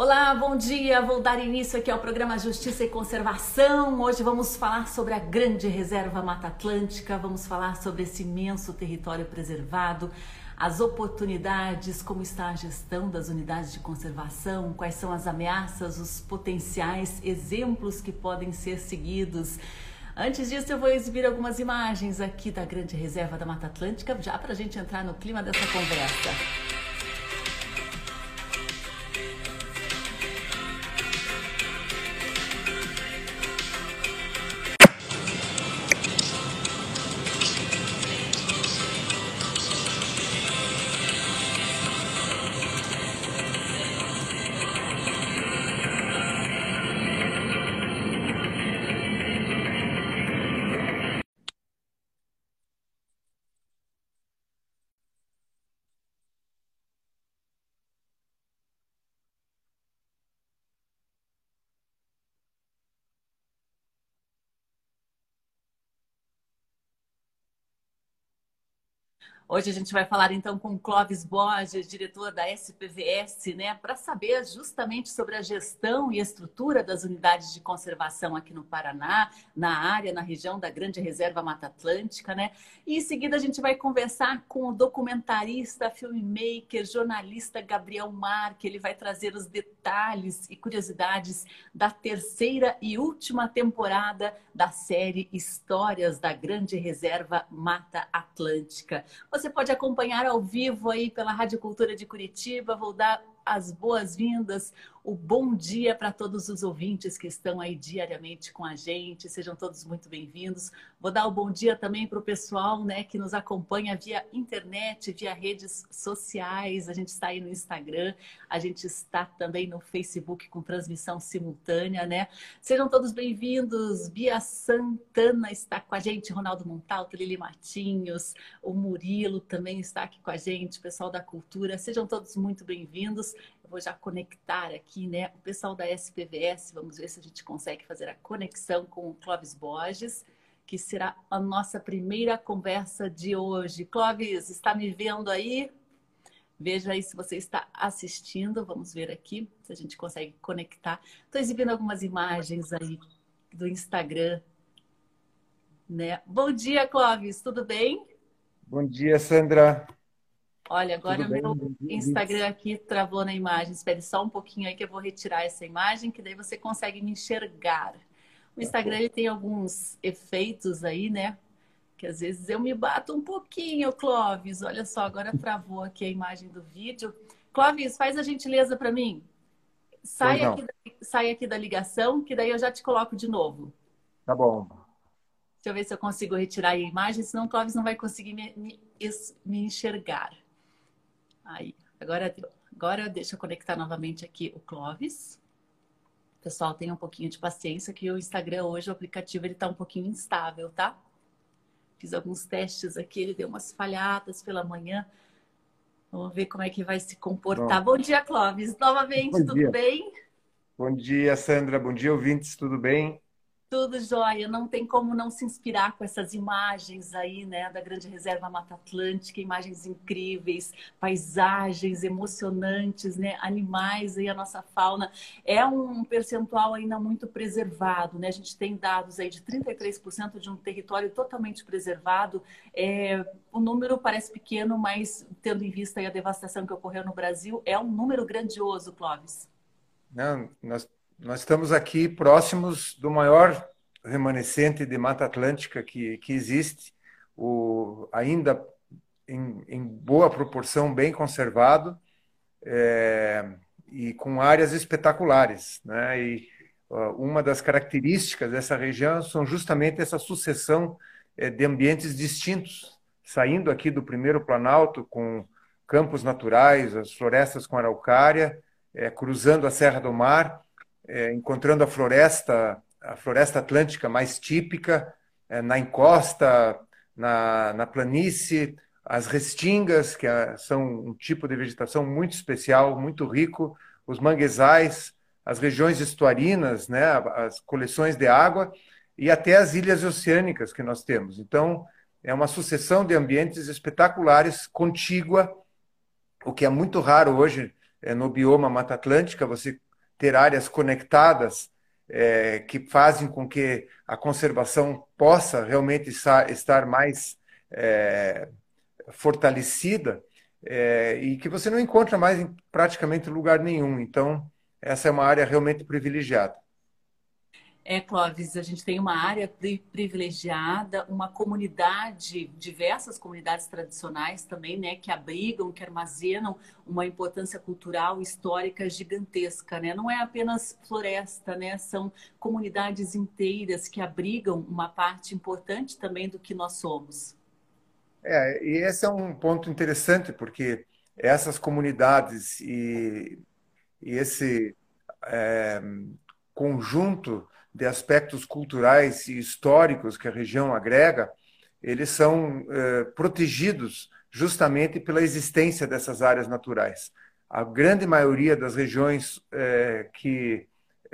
Olá, bom dia. Vou dar início aqui ao programa Justiça e Conservação. Hoje vamos falar sobre a grande reserva Mata Atlântica, vamos falar sobre esse imenso território preservado, as oportunidades, como está a gestão das unidades de conservação, quais são as ameaças, os potenciais exemplos que podem ser seguidos. Antes disso, eu vou exibir algumas imagens aqui da grande reserva da Mata Atlântica, já para a gente entrar no clima dessa conversa. Hoje a gente vai falar então com Clóvis Borges, diretor da SPVS, né, para saber justamente sobre a gestão e estrutura das unidades de conservação aqui no Paraná, na área, na região da Grande Reserva Mata Atlântica, né? E em seguida a gente vai conversar com o documentarista, filmmaker, jornalista Gabriel Mar, que ele vai trazer os detalhes e curiosidades da terceira e última temporada da série Histórias da Grande Reserva Mata Atlântica. Você pode acompanhar ao vivo aí pela Rádio Cultura de Curitiba. Vou dar as boas-vindas, o bom dia para todos os ouvintes que estão aí diariamente com a gente. Sejam todos muito bem-vindos. Vou dar o bom dia também para o pessoal né, que nos acompanha via internet, via redes sociais. A gente está aí no Instagram, a gente está também no Facebook com transmissão simultânea, né? Sejam todos bem-vindos. Bia Santana está com a gente, Ronaldo Montalto, Lili Matinhos, o Murilo também está aqui com a gente, pessoal da cultura. Sejam todos muito bem-vindos. Vou já conectar aqui, né? O pessoal da SPVS, vamos ver se a gente consegue fazer a conexão com o Clóvis Borges, que será a nossa primeira conversa de hoje. Clóvis, está me vendo aí? Veja aí se você está assistindo. Vamos ver aqui se a gente consegue conectar. Estou exibindo algumas imagens aí do Instagram. Né? Bom dia, Clóvis, tudo bem? Bom dia, Sandra. Olha, agora o meu Instagram aqui travou na imagem. Espere só um pouquinho aí que eu vou retirar essa imagem, que daí você consegue me enxergar. O Instagram ele tem alguns efeitos aí, né? Que às vezes eu me bato um pouquinho, Clóvis. Olha só, agora travou aqui a imagem do vídeo. Clóvis, faz a gentileza para mim. Sai aqui, da, sai aqui da ligação, que daí eu já te coloco de novo. Tá bom. Deixa eu ver se eu consigo retirar a imagem, senão o Clóvis não vai conseguir me, me, me enxergar. Aí, agora, agora deixa eu conectar novamente aqui o Clóvis. Pessoal, tenha um pouquinho de paciência que o Instagram hoje, o aplicativo, ele tá um pouquinho instável, tá? Fiz alguns testes aqui, ele deu umas falhadas pela manhã. Vamos ver como é que vai se comportar. Bom, Bom dia, Clóvis. Novamente, Bom tudo dia. bem? Bom dia, Sandra. Bom dia, ouvintes. Tudo bem? Tudo jóia, não tem como não se inspirar com essas imagens aí, né, da Grande Reserva Mata Atlântica, imagens incríveis, paisagens emocionantes, né, animais aí, a nossa fauna. É um percentual ainda muito preservado, né, a gente tem dados aí de 33% de um território totalmente preservado. É, o número parece pequeno, mas tendo em vista a devastação que ocorreu no Brasil, é um número grandioso, Clóvis. Não, nós nós estamos aqui próximos do maior remanescente de Mata Atlântica que, que existe, o, ainda em, em boa proporção, bem conservado, é, e com áreas espetaculares. Né? E uma das características dessa região são justamente essa sucessão é, de ambientes distintos, saindo aqui do primeiro Planalto com campos naturais, as florestas com araucária, é, cruzando a Serra do Mar, é, encontrando a floresta, a floresta atlântica mais típica, é, na encosta, na, na planície, as restingas, que é, são um tipo de vegetação muito especial, muito rico, os manguezais, as regiões estuarinas, né, as coleções de água e até as ilhas oceânicas que nós temos. Então, é uma sucessão de ambientes espetaculares, contígua, o que é muito raro hoje é, no bioma Mata Atlântica, você ter áreas conectadas é, que fazem com que a conservação possa realmente estar mais é, fortalecida é, e que você não encontra mais em praticamente lugar nenhum. Então, essa é uma área realmente privilegiada. É, Clóvis, a gente tem uma área privilegiada, uma comunidade, diversas comunidades tradicionais também, né, que abrigam, que armazenam uma importância cultural, histórica gigantesca, né? Não é apenas floresta, né? São comunidades inteiras que abrigam uma parte importante também do que nós somos. É, e esse é um ponto interessante, porque essas comunidades e, e esse é, conjunto de aspectos culturais e históricos que a região agrega, eles são eh, protegidos justamente pela existência dessas áreas naturais. A grande maioria das regiões eh, que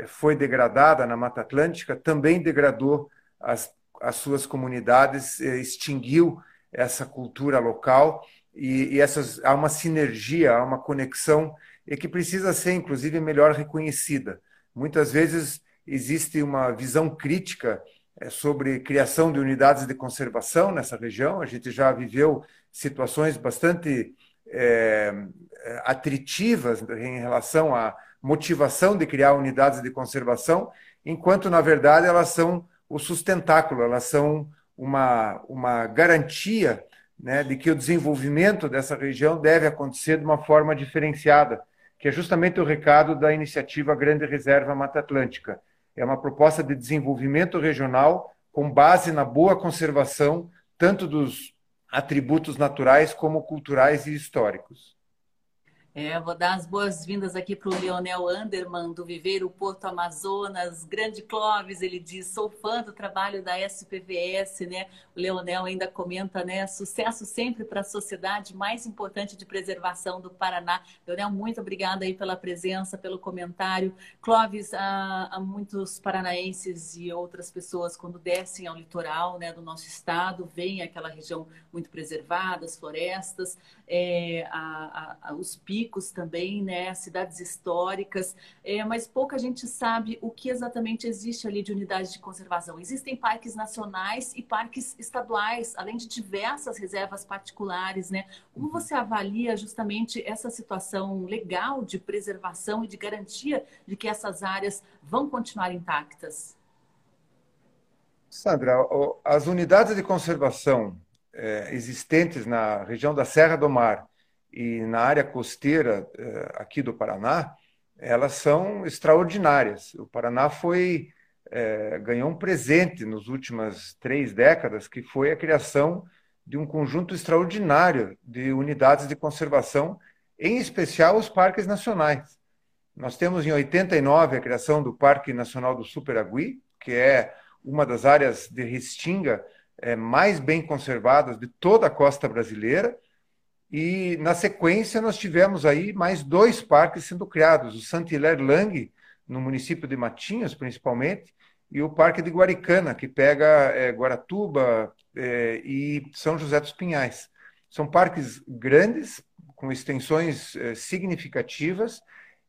foi degradada na Mata Atlântica também degradou as, as suas comunidades, eh, extinguiu essa cultura local e, e essas, há uma sinergia, há uma conexão e que precisa ser, inclusive, melhor reconhecida. Muitas vezes existe uma visão crítica é, sobre criação de unidades de conservação nessa região. A gente já viveu situações bastante é, atritivas em relação à motivação de criar unidades de conservação, enquanto, na verdade, elas são o sustentáculo, elas são uma, uma garantia né, de que o desenvolvimento dessa região deve acontecer de uma forma diferenciada, que é justamente o recado da iniciativa Grande Reserva Mata Atlântica é uma proposta de desenvolvimento regional com base na boa conservação tanto dos atributos naturais como culturais e históricos. É, vou dar as boas-vindas aqui para o Leonel Anderman, do Viveiro Porto Amazonas. Grande Clóvis, ele diz, sou fã do trabalho da SPVS, né? O Leonel ainda comenta, né? Sucesso sempre para a sociedade mais importante de preservação do Paraná. Leonel, muito obrigada aí pela presença, pelo comentário. Clóvis, há, há muitos paranaenses e outras pessoas, quando descem ao litoral né, do nosso estado, veem aquela região muito preservada, as florestas, é, a, a, os picos também, né, cidades históricas, é, mas pouca gente sabe o que exatamente existe ali de unidade de conservação. Existem parques nacionais e parques estaduais, além de diversas reservas particulares, né? Como você avalia justamente essa situação legal de preservação e de garantia de que essas áreas vão continuar intactas? Sandra, as unidades de conservação é, existentes na região da Serra do Mar e na área costeira é, aqui do Paraná, elas são extraordinárias. O Paraná foi é, ganhou um presente nas últimas três décadas, que foi a criação de um conjunto extraordinário de unidades de conservação, em especial os parques nacionais. Nós temos em 89 a criação do Parque Nacional do Superagui, que é uma das áreas de restinga é, mais bem conservadas de toda a costa brasileira. E, na sequência, nós tivemos aí mais dois parques sendo criados: o Saint-Hilaire Lang, no município de Matinhos, principalmente, e o Parque de Guaricana, que pega é, Guaratuba é, e São José dos Pinhais. São parques grandes, com extensões é, significativas,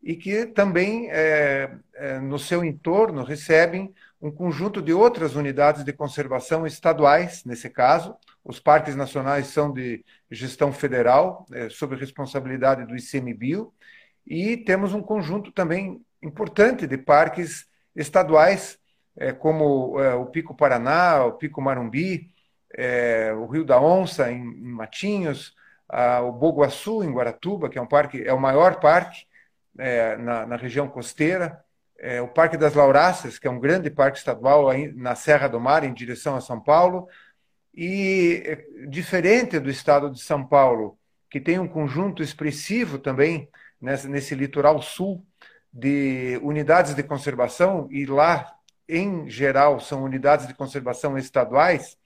e que também, é, é, no seu entorno, recebem um conjunto de outras unidades de conservação estaduais, nesse caso. Os parques nacionais são de gestão federal, é, sob responsabilidade do ICMBio, e temos um conjunto também importante de parques estaduais, é, como é, o Pico Paraná, o Pico Marumbi, é, o Rio da Onça, em, em Matinhos, a, o Boguaçu, em Guaratuba, que é um parque, é o maior parque é, na, na região costeira, é, o Parque das Lauráceas, que é um grande parque estadual na Serra do Mar, em direção a São Paulo, e é, diferente do estado de São Paulo, que tem um conjunto expressivo também nesse, nesse litoral sul de unidades de conservação, e lá, em geral, são unidades de conservação estaduais,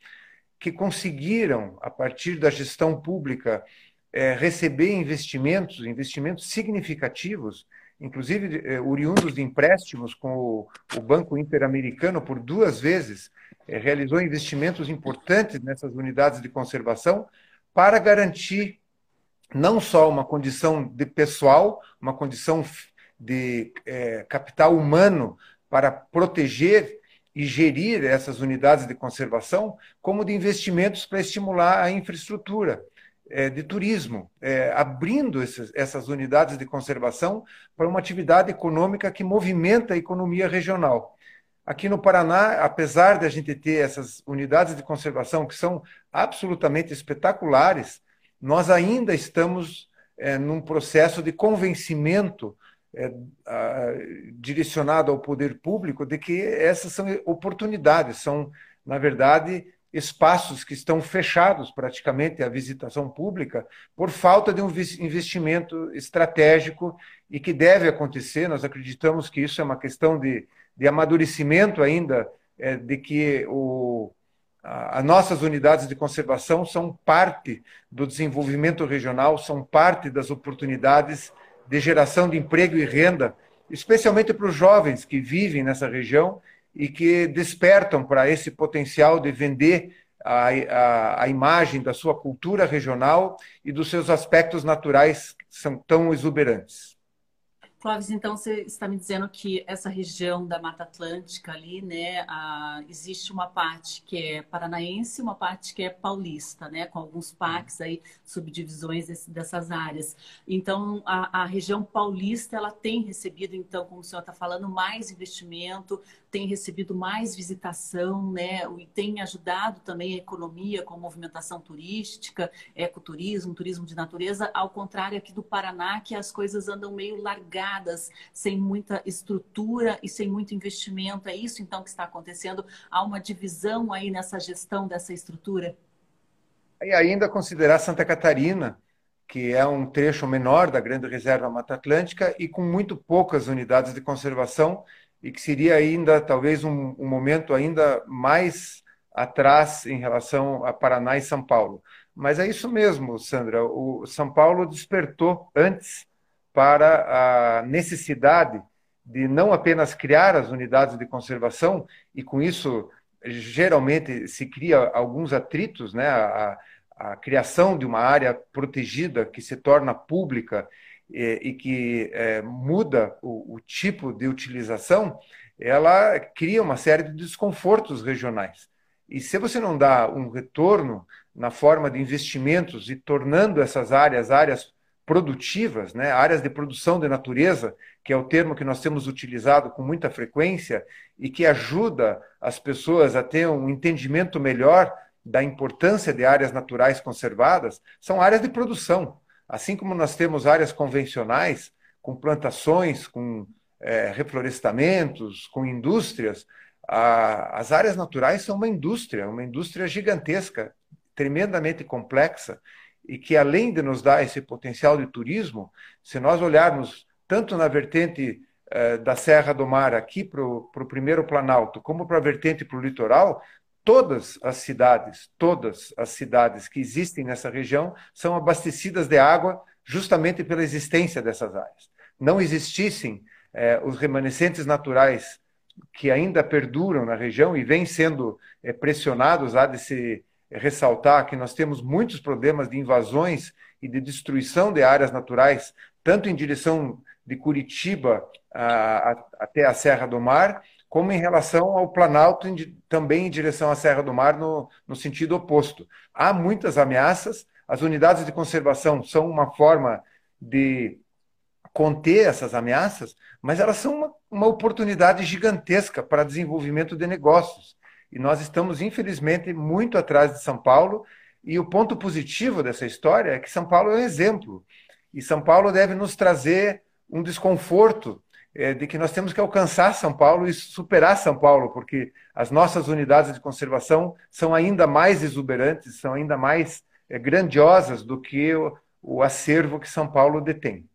que conseguiram, a partir da gestão pública, é, receber investimentos, investimentos significativos, inclusive eh, oriundos de empréstimos com o, o Banco Interamericano por duas vezes, eh, realizou investimentos importantes nessas unidades de conservação para garantir não só uma condição de pessoal, uma condição de é, capital humano para proteger e gerir essas unidades de conservação, como de investimentos para estimular a infraestrutura de turismo, é, abrindo essas unidades de conservação para uma atividade econômica que movimenta a economia regional. Aqui no Paraná, apesar de a gente ter essas unidades de conservação que são absolutamente espetaculares, nós ainda estamos é, num processo de convencimento é, direcionado ao poder público de que essas são oportunidades, são, na verdade, espaços que estão fechados praticamente à visitação pública por falta de um investimento estratégico e que deve acontecer. Nós acreditamos que isso é uma questão de de amadurecimento ainda é, de que o, as nossas unidades de conservação são parte do desenvolvimento regional, são parte das oportunidades de geração de emprego e renda, especialmente para os jovens que vivem nessa região e que despertam para esse potencial de vender a, a, a, imagem da sua cultura regional e dos seus aspectos naturais que são tão exuberantes. Clóvis, então você está me dizendo que essa região da Mata Atlântica ali, né, a, existe uma parte que é paranaense, uma parte que é paulista, né, com alguns parques aí, subdivisões desse, dessas áreas. Então, a, a, região paulista, ela tem recebido, então, como o senhor está falando, mais investimento, tem recebido mais visitação, né, e tem ajudado também a economia com movimentação turística, ecoturismo, turismo de natureza, ao contrário aqui do Paraná, que as coisas andam meio largadas sem muita estrutura e sem muito investimento. É isso então que está acontecendo? Há uma divisão aí nessa gestão dessa estrutura? E ainda considerar Santa Catarina, que é um trecho menor da Grande Reserva Mata Atlântica e com muito poucas unidades de conservação e que seria ainda talvez um, um momento ainda mais atrás em relação a Paraná e São Paulo. Mas é isso mesmo, Sandra. O São Paulo despertou antes para a necessidade de não apenas criar as unidades de conservação, e com isso geralmente se cria alguns atritos, né? a, a criação de uma área protegida que se torna pública e, e que é, muda o, o tipo de utilização, ela cria uma série de desconfortos regionais. E se você não dá um retorno na forma de investimentos e tornando essas áreas áreas produtivas, né, áreas de produção de natureza, que é o termo que nós temos utilizado com muita frequência e que ajuda as pessoas a ter um entendimento melhor da importância de áreas naturais conservadas, são áreas de produção. Assim como nós temos áreas convencionais, com plantações, com é, reflorestamentos, com indústrias, a, as áreas naturais são uma indústria, uma indústria gigantesca, tremendamente complexa, e que além de nos dar esse potencial de turismo, se nós olharmos tanto na vertente eh, da Serra do Mar aqui para o primeiro Planalto, como para a vertente para o litoral, todas as cidades, todas as cidades que existem nessa região são abastecidas de água justamente pela existência dessas áreas. Não existissem eh, os remanescentes naturais que ainda perduram na região e vêm sendo eh, pressionados a de se ressaltar que nós temos muitos problemas de invasões e de destruição de áreas naturais, tanto em direção de Curitiba a, a, até a Serra do Mar, como em relação ao Planalto, também em direção à Serra do Mar, no, no sentido oposto. Há muitas ameaças, as unidades de conservação são uma forma de conter essas ameaças, mas elas são uma, uma oportunidade gigantesca para desenvolvimento de negócios. E nós estamos, infelizmente, muito atrás de São Paulo. E o ponto positivo dessa história é que São Paulo é um exemplo. E São Paulo deve nos trazer um desconforto é, de que nós temos que alcançar São Paulo e superar São Paulo, porque as nossas unidades de conservação são ainda mais exuberantes, são ainda mais é, grandiosas do que o, o acervo que São Paulo detém.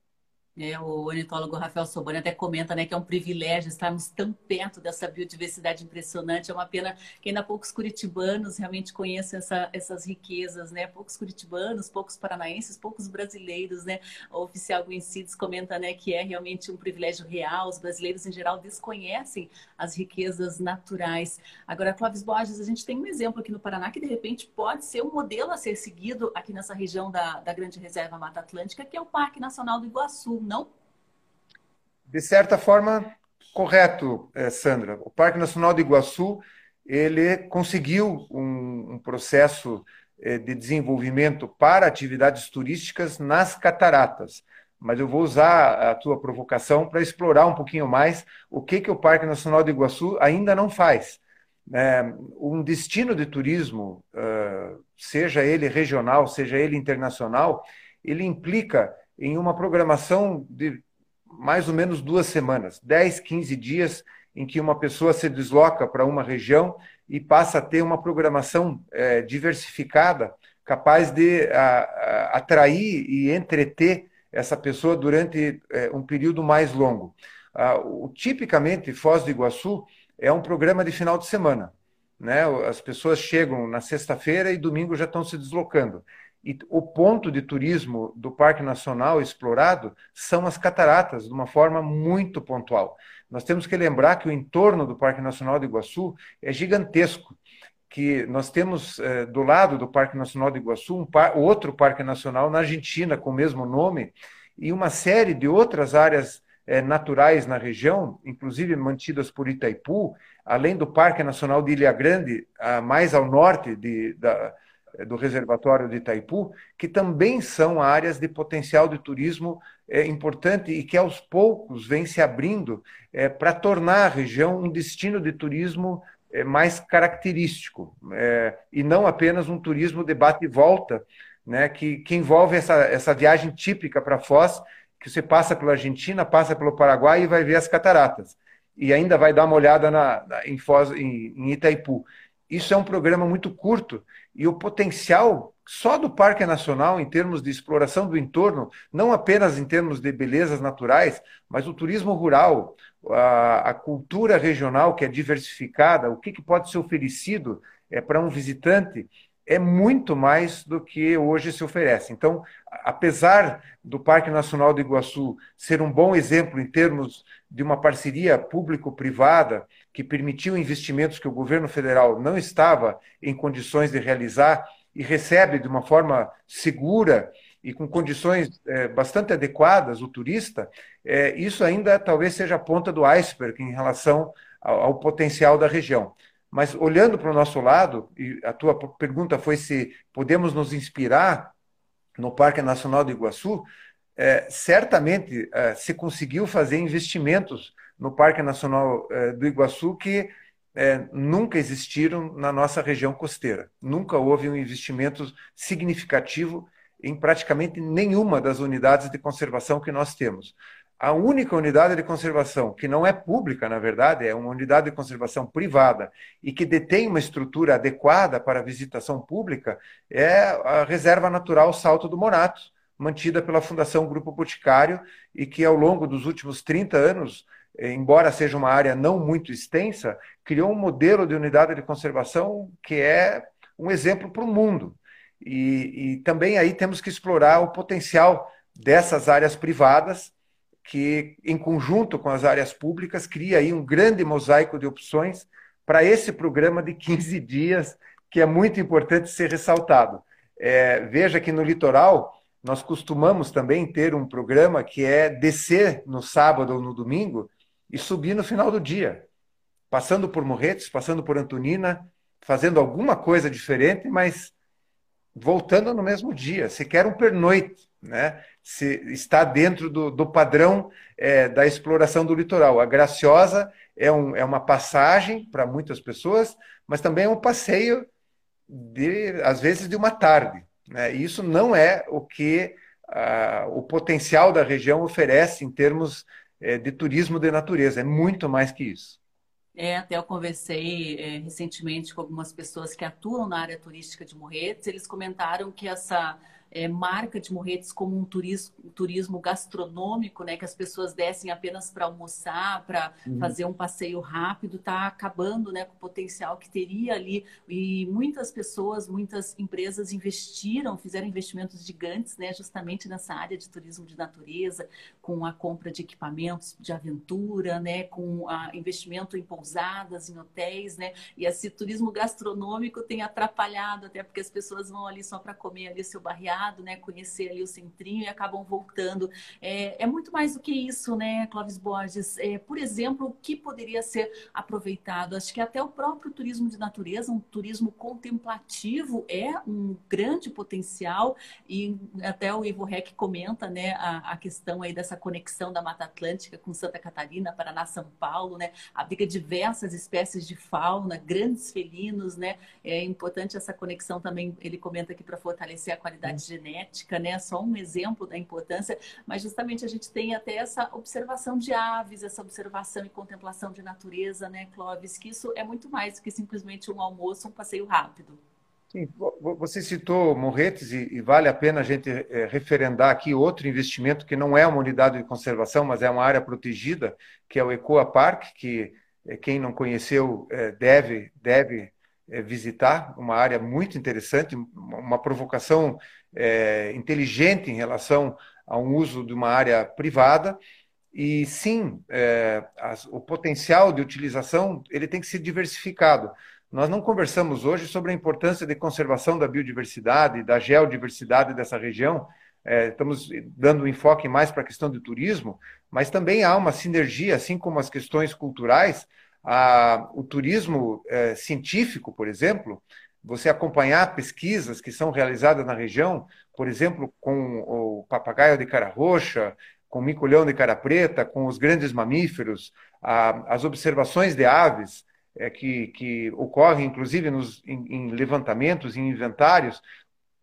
É, o ornitólogo Rafael Sobani até comenta né, que é um privilégio estarmos tão perto dessa biodiversidade impressionante. É uma pena que ainda poucos curitibanos realmente conheçam essa, essas riquezas, né? Poucos curitibanos, poucos paranaenses, poucos brasileiros, né? O oficial Guincides comenta né, que é realmente um privilégio real. Os brasileiros, em geral, desconhecem as riquezas naturais. Agora, Clóvis Borges, a gente tem um exemplo aqui no Paraná que, de repente, pode ser um modelo a ser seguido aqui nessa região da, da Grande Reserva Mata Atlântica, que é o Parque Nacional do Iguaçu não? de certa forma, correto, eh, Sandra. O Parque Nacional do Iguaçu ele conseguiu um, um processo eh, de desenvolvimento para atividades turísticas nas cataratas. Mas eu vou usar a tua provocação para explorar um pouquinho mais o que, que o Parque Nacional do Iguaçu ainda não faz. É, um destino de turismo, seja ele regional, seja ele internacional, ele implica em uma programação de mais ou menos duas semanas, 10, 15 dias em que uma pessoa se desloca para uma região e passa a ter uma programação é, diversificada, capaz de a, a, atrair e entreter essa pessoa durante é, um período mais longo. Ah, o, tipicamente, Foz do Iguaçu é um programa de final de semana. Né? As pessoas chegam na sexta-feira e domingo já estão se deslocando. E o ponto de turismo do Parque Nacional explorado são as cataratas, de uma forma muito pontual. Nós temos que lembrar que o entorno do Parque Nacional do Iguaçu é gigantesco. Que nós temos eh, do lado do Parque Nacional do Iguaçu um par, outro parque nacional na Argentina com o mesmo nome e uma série de outras áreas eh, naturais na região, inclusive mantidas por Itaipu, além do Parque Nacional de Ilha Grande, mais ao norte de, da, do reservatório de Itaipu, que também são áreas de potencial de turismo é, importante e que aos poucos vem se abrindo é, para tornar a região um destino de turismo é, mais característico e não apenas um turismo de bate e volta, né, que, que envolve essa, essa viagem típica para Foz, que você passa pela Argentina, passa pelo Paraguai e vai ver as cataratas. E ainda vai dar uma olhada na, na em, Foz, em, em Itaipu. Isso é um programa muito curto e o potencial só do Parque Nacional, em termos de exploração do entorno, não apenas em termos de belezas naturais, mas o turismo rural, a, a cultura regional que é diversificada, o que, que pode ser oferecido é, para um visitante, é muito mais do que hoje se oferece. Então, apesar do Parque Nacional do Iguaçu ser um bom exemplo em termos de uma parceria público-privada que permitiu investimentos que o governo federal não estava em condições de realizar e recebe de uma forma segura e com condições é, bastante adequadas o turista, é, isso ainda talvez seja a ponta do iceberg em relação ao, ao potencial da região. Mas olhando para o nosso lado, e a tua pergunta foi se podemos nos inspirar no Parque Nacional do Iguaçu, é, certamente é, se conseguiu fazer investimentos no Parque Nacional é, do Iguaçu que é, nunca existiram na nossa região costeira. Nunca houve um investimento significativo em praticamente nenhuma das unidades de conservação que nós temos. A única unidade de conservação que não é pública, na verdade, é uma unidade de conservação privada e que detém uma estrutura adequada para visitação pública é a Reserva Natural Salto do Morato, mantida pela Fundação Grupo Boticário e que ao longo dos últimos 30 anos embora seja uma área não muito extensa, criou um modelo de unidade de conservação que é um exemplo para o mundo. E, e, também aí temos que explorar o potencial dessas áreas privadas, que em conjunto com as áreas públicas cria aí um grande mosaico de opções para esse programa de 15 dias, que é muito importante ser ressaltado. É, veja que no litoral nós costumamos também ter um programa que é descer no sábado ou no domingo e subir no final do dia, passando por Morretes, passando por Antonina, fazendo alguma coisa diferente, mas voltando no mesmo dia. Se quer um pernoite, né? Se está dentro do, do padrão é, da exploração do litoral. A Graciosa é, um, é uma passagem para muitas pessoas, mas também é um passeio de, às vezes, de uma tarde. Né? E isso não é o que o potencial da região oferece em termos é, de turismo de natureza, é muito mais que isso. É, até eu conversei é, recentemente com algumas pessoas que atuam na área turística de Morretes, eles comentaram que essa é, marca de Morretes como um turismo, um turismo gastronômico, né, que as pessoas descem apenas para almoçar, para uhum. fazer um passeio rápido, está acabando né, com o potencial que teria ali. E muitas pessoas, muitas empresas investiram, fizeram investimentos gigantes né, justamente nessa área de turismo de natureza, com a compra de equipamentos de aventura, né, com a investimento em pousadas, em hotéis, né, e esse turismo gastronômico tem atrapalhado, até porque as pessoas vão ali só para comer ali seu barreado estado, né? Conhecer ali o centrinho e acabam voltando. É, é muito mais do que isso, né, Clóvis Borges? É, por exemplo, o que poderia ser aproveitado? Acho que até o próprio turismo de natureza, um turismo contemplativo, é um grande potencial e até o Ivo Rec comenta, né, a, a questão aí dessa conexão da Mata Atlântica com Santa Catarina, Paraná, São Paulo, né? Abriga diversas espécies de fauna, grandes felinos, né? É importante essa conexão também, ele comenta aqui para fortalecer a qualidade Sim. Genética, né? Só um exemplo da importância, mas justamente a gente tem até essa observação de aves, essa observação e contemplação de natureza, né, Clóvis? Que isso é muito mais do que simplesmente um almoço, um passeio rápido. Sim, você citou Morretes e, vale a pena a gente é, referendar aqui outro investimento que não é uma unidade de conservação, mas é uma área protegida, que é o Ecoa Park, que é, quem não conheceu é, deve, deve visitar, uma área muito interessante, uma provocação inteligente em relação a um uso de uma área privada. E sim, o potencial de utilização ele tem que ser diversificado. Nós não conversamos hoje sobre a importância de conservação da biodiversidade, da geodiversidade dessa região. É, estamos dando um enfoque mais para a questão do turismo, mas também há uma sinergia, assim como as questões culturais. A, o turismo é, científico, por exemplo, você acompanhar pesquisas que são realizadas na região, por exemplo, com o papagaio de cara roxa, com o micolhão de cara preta, com os grandes mamíferos, a, as observações de aves, é, que, que ocorrem, inclusive, nos, em, em levantamentos, em inventários,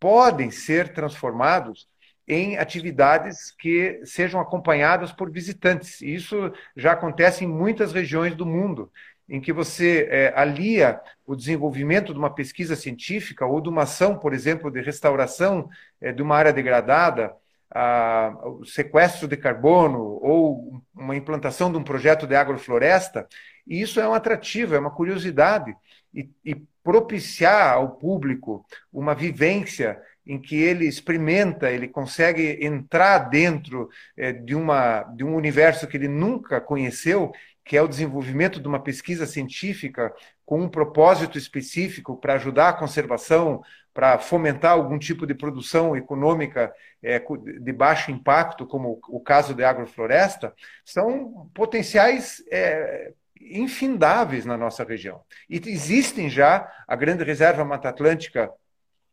podem ser transformados em atividades que sejam acompanhadas por visitantes. Isso já acontece em muitas regiões do mundo, em que você é, alia o desenvolvimento de uma pesquisa científica ou de uma ação, por exemplo, de restauração é, de uma área degradada, a, o sequestro de carbono ou uma implantação de um projeto de agrofloresta, e isso é um atrativo, é uma curiosidade. E, e propiciar ao público uma vivência em que ele experimenta, ele consegue entrar dentro é, de, uma, de um universo que ele nunca conheceu, que é o desenvolvimento de uma pesquisa científica com um propósito específico para ajudar a conservação, para fomentar algum tipo de produção econômica é, de baixo impacto, como o caso da agrofloresta, são potenciais é, infindáveis na nossa região. E existem já, a Grande Reserva Mata Atlântica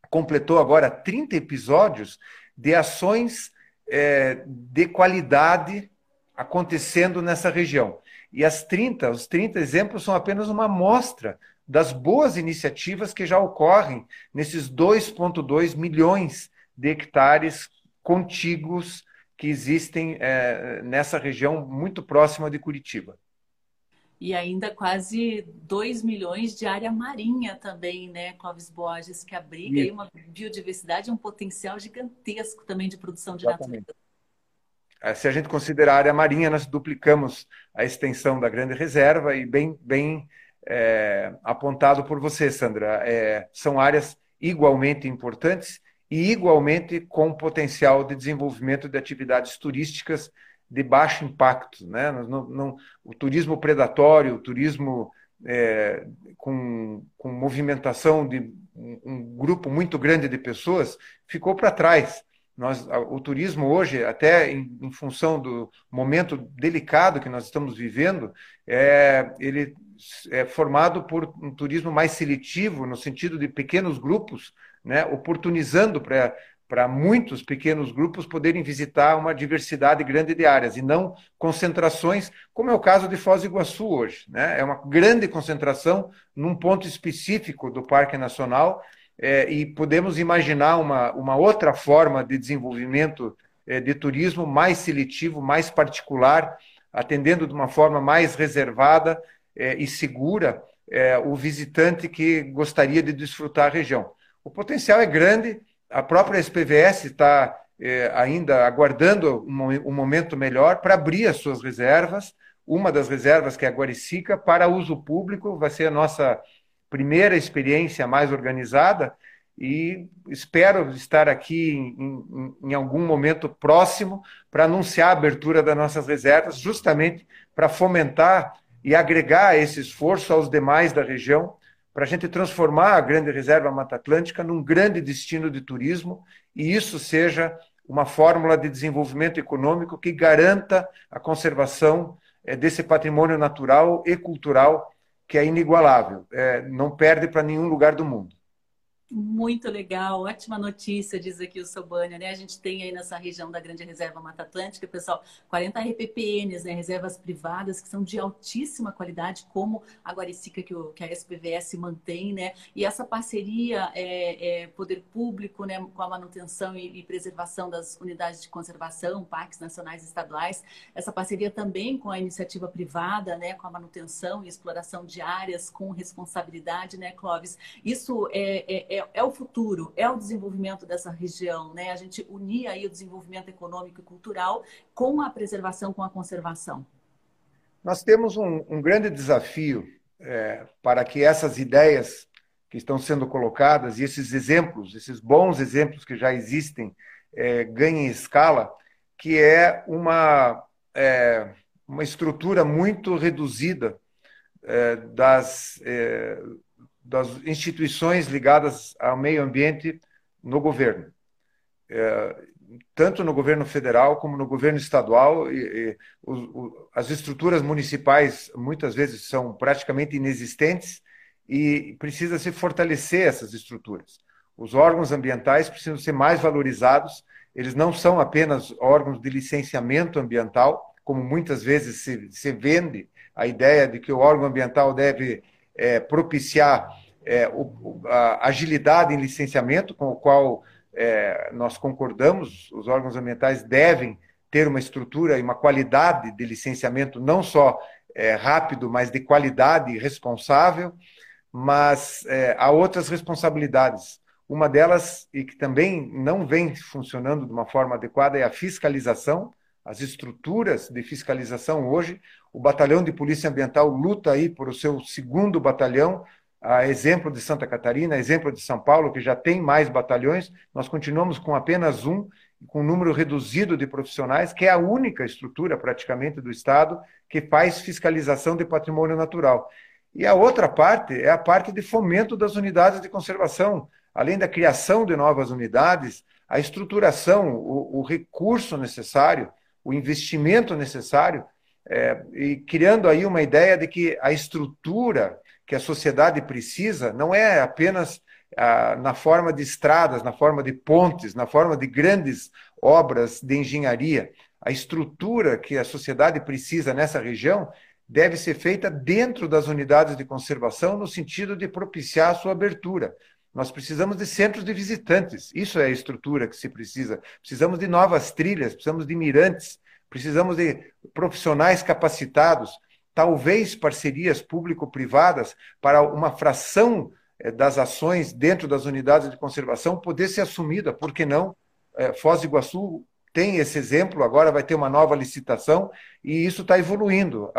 completou agora 30 episódios de ações é, de qualidade acontecendo nessa região. E as 30, os 30 exemplos são apenas uma amostra das boas iniciativas que já ocorrem nesses 2,2 milhões de hectares contíguos que existem é, nessa região muito próxima de Curitiba e ainda quase 2 milhões de área marinha também, né, Clóvis Borges, que abriga aí uma biodiversidade, um potencial gigantesco também de produção de Exatamente. natureza. É, se a gente considerar a área marinha, nós duplicamos a extensão da grande reserva e bem, bem é, apontado por você, Sandra. É, são áreas igualmente importantes e igualmente com potencial de desenvolvimento de atividades turísticas de baixo impacto. Né? O turismo predatório, o turismo é, com, com movimentação de um, um grupo muito grande de pessoas ficou para trás. Nós, o turismo hoje, até em, em, função do momento delicado que nós estamos vivendo, é, ele é formado por um turismo mais seletivo, no sentido de pequenos grupos, né, oportunizando para para muitos pequenos grupos poderem visitar uma diversidade grande de áreas e não concentrações, como é o caso de Foz do Iguaçu hoje. Né? É uma grande concentração num ponto específico do Parque Nacional é, e podemos imaginar uma, uma outra forma de desenvolvimento é, de turismo mais seletivo, mais particular, atendendo de uma forma mais reservada é, e segura é, o visitante que gostaria de desfrutar a região. O potencial é grande, a própria SPVS está é, ainda aguardando um, um momento melhor para abrir as suas reservas. Uma das reservas, que é a Guaricica, para uso público, vai ser a nossa primeira experiência mais organizada e espero estar aqui em, em, em algum momento próximo para anunciar a abertura das nossas reservas, justamente para fomentar e agregar esse esforço aos demais da região para a gente transformar a Grande Reserva Mata Atlântica num grande destino de turismo e isso seja uma fórmula de desenvolvimento econômico que garanta a conservação é, desse patrimônio natural e cultural que é inigualável, é, não perde para nenhum lugar do mundo. Muito legal, ótima notícia, diz aqui o Sobânia, né? A gente tem aí nessa região da Grande Reserva Mata Atlântica, pessoal, 40 RPPNs, né? Reservas privadas que são de altíssima qualidade, como a Guaricica que, o, que a SPVS mantém, né? E essa parceria é, é poder público, né? Com a manutenção e, e, preservação das unidades de conservação, parques nacionais e estaduais, essa parceria também com a iniciativa privada, né? Com a manutenção e exploração de áreas com responsabilidade, né, Clóvis? Isso é, é, é o futuro, é o desenvolvimento dessa região, né? A gente unir aí o desenvolvimento econômico e cultural com a preservação, com a conservação. Nós temos um, um grande desafio é, para que essas ideias que estão sendo colocadas e esses exemplos, esses bons exemplos que já existem, é, ganhem escala, que é uma, é, uma estrutura muito reduzida é, das, é, das instituições ligadas ao meio ambiente no governo. É, tanto no governo federal como no governo estadual, e, e, o, o, as estruturas municipais muitas vezes são praticamente inexistentes e precisa se fortalecer essas estruturas. Os órgãos ambientais precisam ser mais valorizados, eles não são apenas órgãos de licenciamento ambiental, como muitas vezes se, se vende a ideia de que o órgão ambiental deve é, propiciar é, o, a agilidade em licenciamento, com o qual é, nós concordamos, os órgãos ambientais devem ter uma estrutura e uma qualidade de licenciamento não só é, rápido, mas de qualidade e responsável, mas é, há outras responsabilidades. Uma delas, e que também não vem funcionando de uma forma adequada, é a fiscalização. As estruturas de fiscalização hoje o Batalhão de Polícia Ambiental luta aí por o seu segundo batalhão, a exemplo de Santa Catarina, a exemplo de São Paulo, que já tem mais batalhões, nós continuamos com apenas um, com um número reduzido de profissionais, que é a única estrutura praticamente do Estado que faz fiscalização de patrimônio natural. E a outra parte é a parte de fomento das unidades de conservação. Além da criação de novas unidades, a estruturação, o, o recurso necessário, o investimento necessário é, e criando aí uma ideia de que a estrutura que a sociedade precisa não é apenas ah, na forma de estradas, na forma de pontes, na forma de grandes obras de engenharia. A estrutura que a sociedade precisa nessa região deve ser feita dentro das unidades de conservação, no sentido de propiciar a sua abertura. Nós precisamos de centros de visitantes, isso é a estrutura que se precisa. Precisamos de novas trilhas, precisamos de mirantes, Precisamos de profissionais capacitados, talvez parcerias público-privadas para uma fração eh, das ações dentro das unidades de conservação poder ser assumida. Por que não? Eh, Foz do Iguaçu tem esse exemplo, agora vai ter uma nova licitação e isso está evoluindo.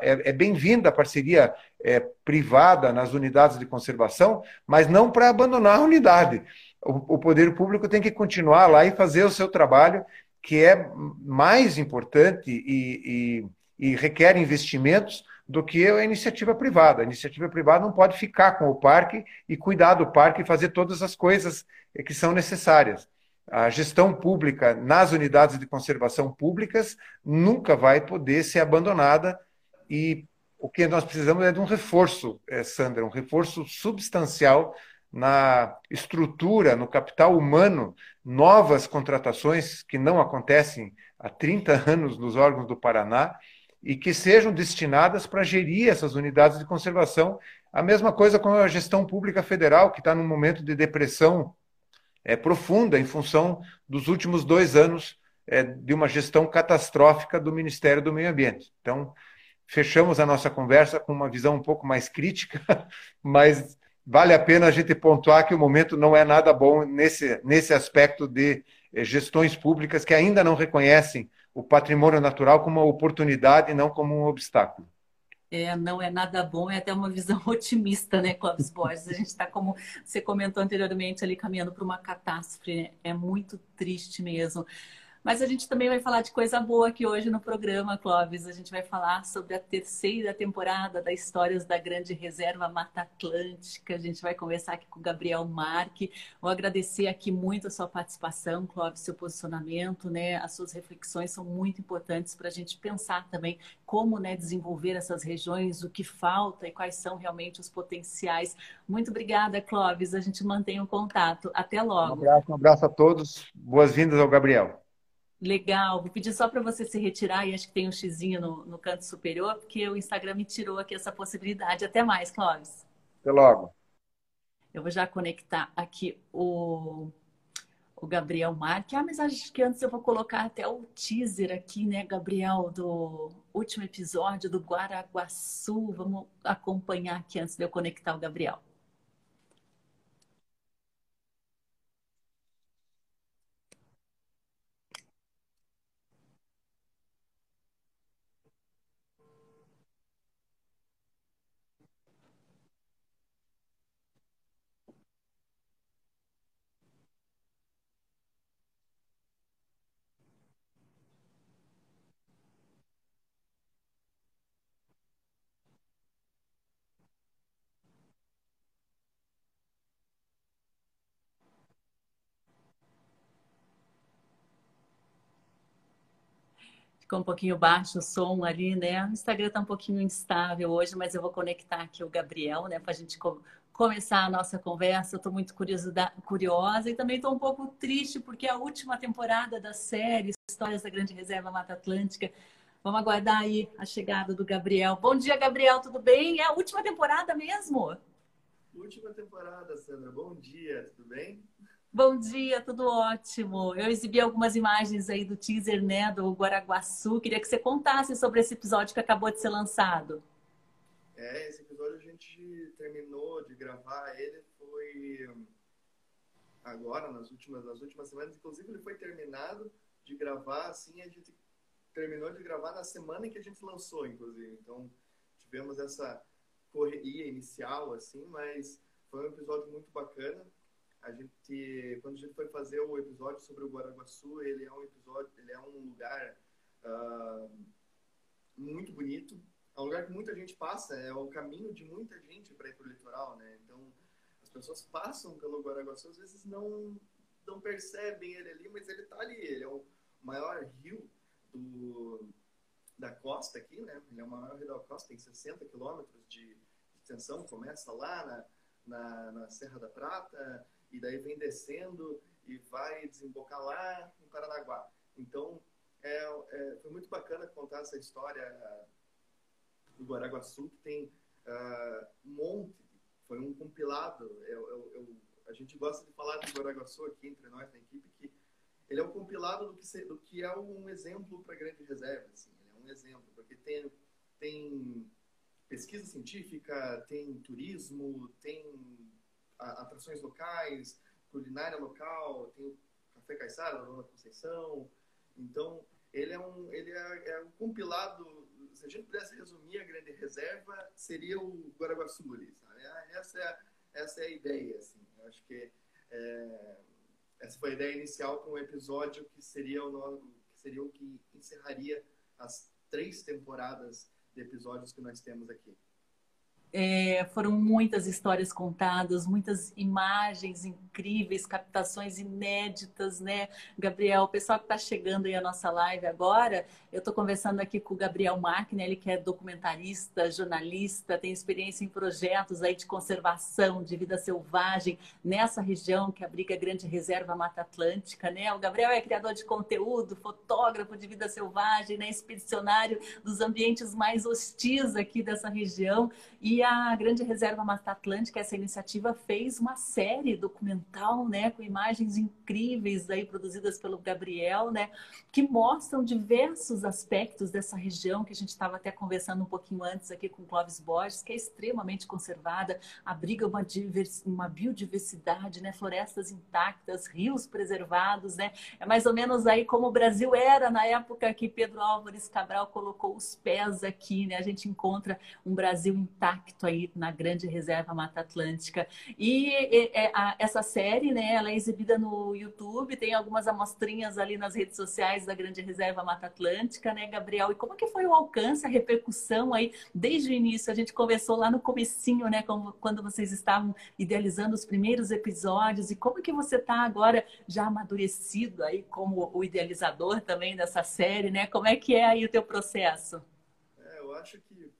É, é bem-vinda a parceria é, privada nas unidades de conservação, mas não para abandonar a unidade. O poder público tem que continuar lá e fazer o seu trabalho que é mais importante e, e, e requer investimentos do que a iniciativa privada. A iniciativa privada não pode ficar com o parque e cuidar do parque e fazer todas as coisas que são necessárias. A gestão pública nas unidades de conservação públicas nunca vai poder ser abandonada e o que nós precisamos é de um reforço, eh, Sandra, um reforço substancial na estrutura, no capital humano, novas contratações que não acontecem há 30 anos nos órgãos do Paraná e que sejam destinadas para gerir essas unidades de conservação. A mesma coisa com a gestão pública federal, que está num momento de depressão é, profunda em função dos últimos dois anos é, de uma gestão catastrófica do Ministério do Meio Ambiente. Então, fechamos a nossa conversa com uma visão um pouco mais crítica, mas vale a pena a gente pontuar que o momento não é nada bom nesse, nesse aspecto de eh, gestões públicas que ainda não reconhecem o patrimônio natural como uma oportunidade e não como um obstáculo. É, não é nada bom, é até uma visão otimista, né, Clóvis Borges? A gente está, como você comentou anteriormente, ali caminhando para uma catástrofe, né? é muito triste mesmo. Mas a gente também vai falar de coisa boa aqui hoje no programa, Clóvis. A gente vai falar sobre a terceira temporada da Histórias da Grande Reserva Mata Atlântica. A gente vai conversar aqui com o Gabriel Marque. Vou agradecer aqui muito a sua participação, Clóvis, seu posicionamento, né? As suas reflexões são muito importantes para a gente pensar também como né, desenvolver essas regiões, o que falta e quais são realmente os potenciais. Muito obrigada, Clóvis. A gente mantém o contato. Até logo. Um abraço, um abraço a todos. Boas-vindas ao Gabriel. Legal, vou pedir só para você se retirar e acho que tem um xizinho no, no canto superior, porque o Instagram me tirou aqui essa possibilidade. Até mais, Clóvis. Até logo. Eu vou já conectar aqui o, o Gabriel Marque. Ah, mas acho que antes eu vou colocar até o teaser aqui, né, Gabriel, do último episódio do Guaraguaçu. Vamos acompanhar aqui antes de eu conectar o Gabriel. Ficou um pouquinho baixo o som ali, né? O Instagram está um pouquinho instável hoje, mas eu vou conectar aqui o Gabriel, né, para a gente começar a nossa conversa. Eu estou muito curiosa e também estou um pouco triste porque é a última temporada da série Histórias da Grande Reserva Mata Atlântica. Vamos aguardar aí a chegada do Gabriel. Bom dia, Gabriel, tudo bem? É a última temporada mesmo? Última temporada, Sandra. Bom dia, tudo bem? Bom dia, tudo ótimo. Eu exibi algumas imagens aí do teaser, né, do Guaraguaçu. Queria que você contasse sobre esse episódio que acabou de ser lançado. É, esse episódio a gente terminou de gravar ele foi agora nas últimas nas últimas semanas, inclusive ele foi terminado de gravar assim, a gente terminou de gravar na semana em que a gente lançou, inclusive. Então, tivemos essa correria inicial assim, mas foi um episódio muito bacana a gente quando a gente foi fazer o episódio sobre o Guaraguaçu ele é um episódio ele é um lugar uh, muito bonito. É um lugar que muita gente passa é o caminho de muita gente para ir para o litoral né? Então as pessoas passam pelo Guaraguaçu às vezes não não percebem ele ali mas ele está ali ele é o maior rio do da costa aqui né? Ele é o maior rio da costa tem 60 quilômetros de extensão começa lá na, na, na Serra da Prata e daí vem descendo e vai desembocar lá em Paranaguá. Então, é, é, foi muito bacana contar essa história do Guaraguaçu, que tem uh, um monte, foi um compilado. Eu, eu, eu, a gente gosta de falar do Guaraguaçu aqui entre nós na equipe, que ele é um compilado do que, do que é um exemplo para a grande reserva. Assim, ele é um exemplo, porque tem, tem pesquisa científica, tem turismo, tem atrações locais, culinária local, tem o Café Caiçara, Dona Conceição. Então, ele é um, ele é, é, um compilado. Se a gente pudesse resumir a grande reserva, seria o Guaraguaçu ali, sabe? Ah, essa é, essa é a ideia, assim. Eu acho que é, essa foi a ideia inicial para um episódio que seria o que seria o que encerraria as três temporadas de episódios que nós temos aqui. É, foram muitas histórias contadas, muitas imagens incríveis, captações inéditas, né, Gabriel? O pessoal que está chegando aí à nossa live agora, eu estou conversando aqui com o Gabriel Mark, né? Ele que é documentarista, jornalista, tem experiência em projetos aí de conservação de vida selvagem nessa região que abriga a grande reserva Mata Atlântica, né? O Gabriel é criador de conteúdo, fotógrafo de vida selvagem, né? Expedicionário dos ambientes mais hostis aqui dessa região e e a Grande Reserva Mata Atlântica, essa iniciativa, fez uma série documental, né, com imagens incríveis aí produzidas pelo Gabriel, né, que mostram diversos aspectos dessa região que a gente estava até conversando um pouquinho antes aqui com Clóvis Borges, que é extremamente conservada, abriga uma, uma biodiversidade, né, florestas intactas, rios preservados, né, é mais ou menos aí como o Brasil era na época que Pedro Álvares Cabral colocou os pés aqui, né, a gente encontra um Brasil intacto impacto aí na Grande Reserva Mata Atlântica. E, e é, a, essa série, né, ela é exibida no YouTube, tem algumas amostrinhas ali nas redes sociais da Grande Reserva Mata Atlântica, né, Gabriel? E como que foi o alcance, a repercussão aí desde o início? A gente conversou lá no comecinho, né, quando vocês estavam idealizando os primeiros episódios e como que você está agora já amadurecido aí como o idealizador também dessa série, né? Como é que é aí o teu processo? É, eu acho que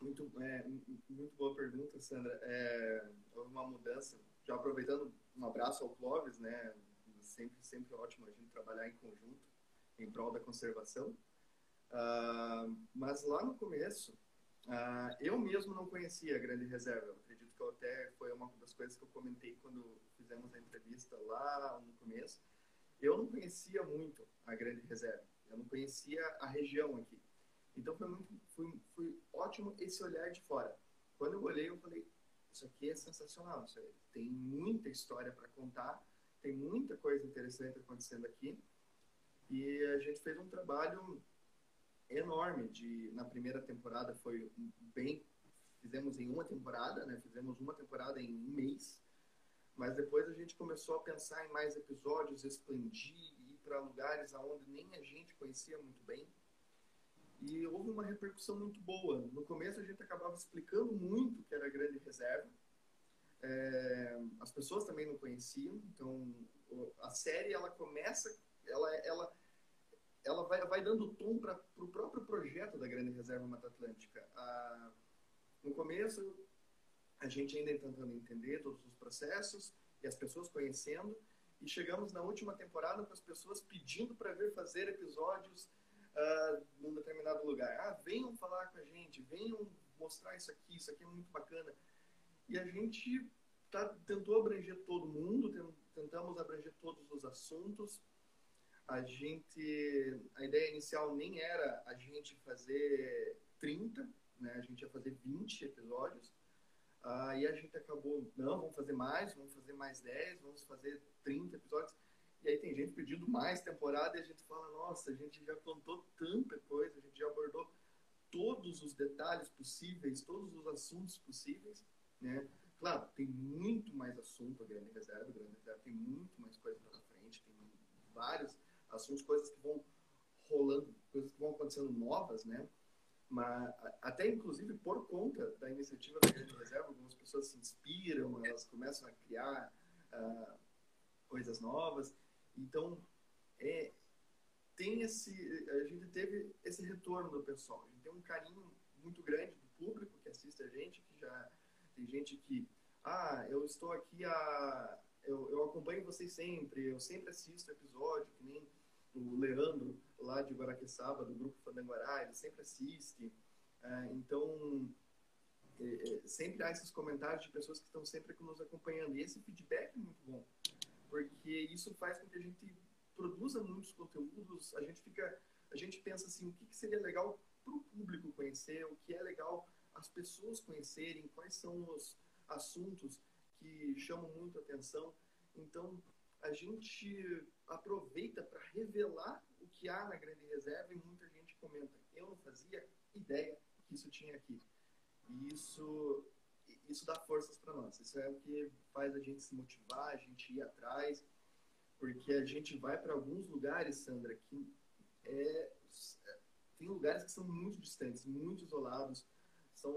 muito, é, muito boa pergunta, Sandra. É, houve uma mudança. Já aproveitando um abraço ao Clóvis, né? Sempre, sempre ótimo a gente trabalhar em conjunto em prol da conservação. Uh, mas lá no começo, uh, eu mesmo não conhecia a Grande Reserva. Eu acredito que até foi uma das coisas que eu comentei quando fizemos a entrevista lá no começo. Eu não conhecia muito a Grande Reserva. Eu não conhecia a região aqui. Então foi muito, foi, foi ótimo esse olhar de fora. Quando eu olhei, eu falei: isso aqui é sensacional. Isso tem muita história para contar, tem muita coisa interessante acontecendo aqui. E a gente fez um trabalho enorme de na primeira temporada foi bem fizemos em uma temporada, né? Fizemos uma temporada em um mês. Mas depois a gente começou a pensar em mais episódios, expandir, ir para lugares aonde nem a gente conhecia muito bem. E houve uma repercussão muito boa. No começo a gente acabava explicando muito que era a grande reserva. É, as pessoas também não conheciam, então a série ela começa, ela, ela, ela vai, vai dando tom para o pro próprio projeto da Grande Reserva Mata Atlântica. A, no começo a gente ainda tentando entender todos os processos e as pessoas conhecendo e chegamos na última temporada com as pessoas pedindo para vir fazer episódios uh, num determinado lugar. Ah, venham falar com a gente, venham mostrar isso aqui, isso aqui é muito bacana. E a gente tá, tentou abranger todo mundo, tentamos abranger todos os assuntos. A gente, a ideia inicial nem era a gente fazer 30, né? A gente ia fazer 20 episódios. Aí a gente acabou, não, vamos fazer mais, vamos fazer mais 10, vamos fazer 30 episódios. E aí tem gente pedindo mais temporada e a gente fala, nossa, a gente já contou tanta coisa, a gente já abordou todos os detalhes possíveis, todos os assuntos possíveis, né? Claro, tem muito mais assunto a Grande Reserva, a Grande Reserva tem muito mais coisa pela frente, tem vários assuntos, coisas que vão rolando, coisas que vão acontecendo novas, né? Mas até inclusive por conta da iniciativa da Grande Reserva, algumas pessoas se inspiram, elas começam a criar uh, coisas novas. Então, é, tem esse, a gente teve esse retorno do pessoal. A gente tem um carinho muito grande do público que assiste a gente, que já tem gente que, ah, eu estou aqui a, eu, eu acompanho vocês sempre, eu sempre assisto episódio, que nem o Leandro lá de Guaraqueçaba, do grupo Fandanguará, ele sempre assiste. É, então, é, é, sempre há esses comentários de pessoas que estão sempre nos acompanhando. E esse feedback é muito bom porque isso faz com que a gente produza muitos conteúdos, a gente fica, a gente pensa assim, o que, que seria legal para o público conhecer, o que é legal as pessoas conhecerem, quais são os assuntos que chamam muito atenção. Então, a gente aproveita para revelar o que há na grande reserva e muita gente comenta. Eu não fazia ideia que isso tinha aqui. E isso isso dá forças para nós. Isso é o que faz a gente se motivar, a gente ir atrás, porque a gente vai para alguns lugares, Sandra, que é, tem lugares que são muito distantes, muito isolados, são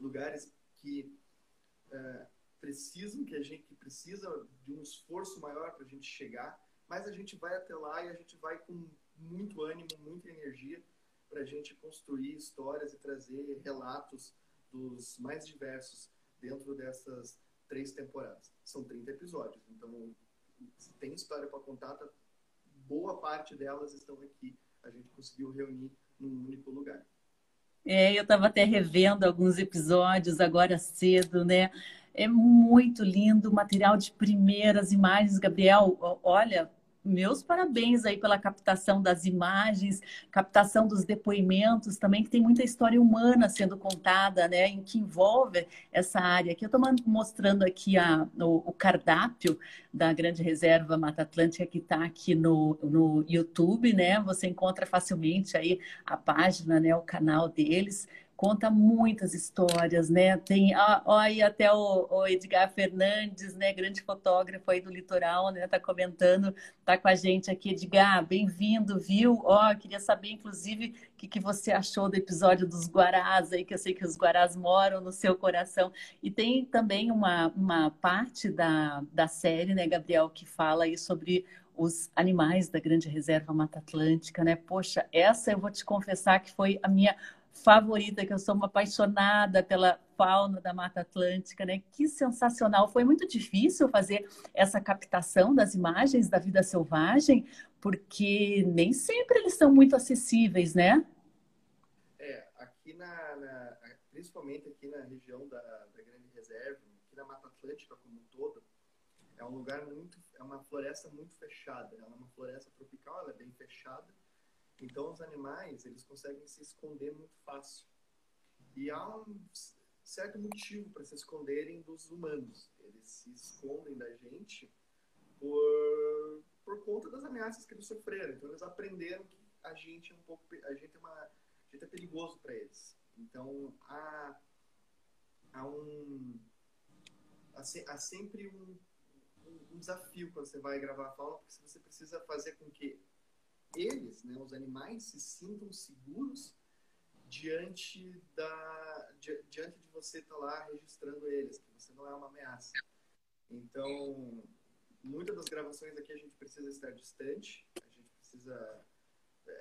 lugares que é, precisam que a gente que precisa de um esforço maior para a gente chegar, mas a gente vai até lá e a gente vai com muito ânimo, muita energia para a gente construir histórias e trazer relatos dos mais diversos dentro dessas três temporadas. São 30 episódios, então tem história para contar, tá, boa parte delas estão aqui. A gente conseguiu reunir num único lugar. É, eu estava até revendo alguns episódios agora cedo, né? É muito lindo, material de primeiras imagens, Gabriel. Olha, meus parabéns aí pela captação das imagens, captação dos depoimentos também, que tem muita história humana sendo contada, né, em que envolve essa área. Aqui eu estou mostrando aqui a, o, o, cardápio da Grande Reserva Mata Atlântica que está aqui no, no YouTube, né? Você encontra facilmente aí a página, né, o canal deles conta muitas histórias, né? Tem, olha, até o, o, Edgar Fernandes, né? Grande fotógrafo aí do litoral, né? Tá comentando, tá com a gente aqui. Edgar, bem-vindo, viu? Ó, queria saber, inclusive, o que, que você achou do episódio dos Guarás aí, que eu sei que os Guarás moram no seu coração. E tem também uma, uma parte da, da série, né, Gabriel, que fala aí sobre os animais da Grande Reserva Mata Atlântica, né? Poxa, essa eu vou te confessar que foi a minha favorita, que eu sou uma apaixonada pela fauna da Mata Atlântica, né? Que sensacional! Foi muito difícil fazer essa captação das imagens da vida selvagem, porque nem sempre eles são muito acessíveis, né? É, aqui na, na principalmente aqui na região da, da Grande Reserva, aqui na Mata Atlântica como um todo, é um lugar muito, é uma floresta muito fechada. Ela é uma floresta tropical, ela é bem fechada. Então os animais, eles conseguem se esconder muito fácil. E há um certo motivo para se esconderem dos humanos. Eles se escondem da gente por, por conta das ameaças que eles sofreram. Então eles aprenderam que a gente é um pouco, a gente é uma, a gente é perigoso para eles. Então há, há um há, há sempre um um desafio quando você vai gravar a fauna, porque você precisa fazer com que eles, né, os animais, se sintam seguros diante da di, diante de você estar tá lá registrando eles, que você não é uma ameaça. Então, muitas das gravações aqui a gente precisa estar distante, a gente precisa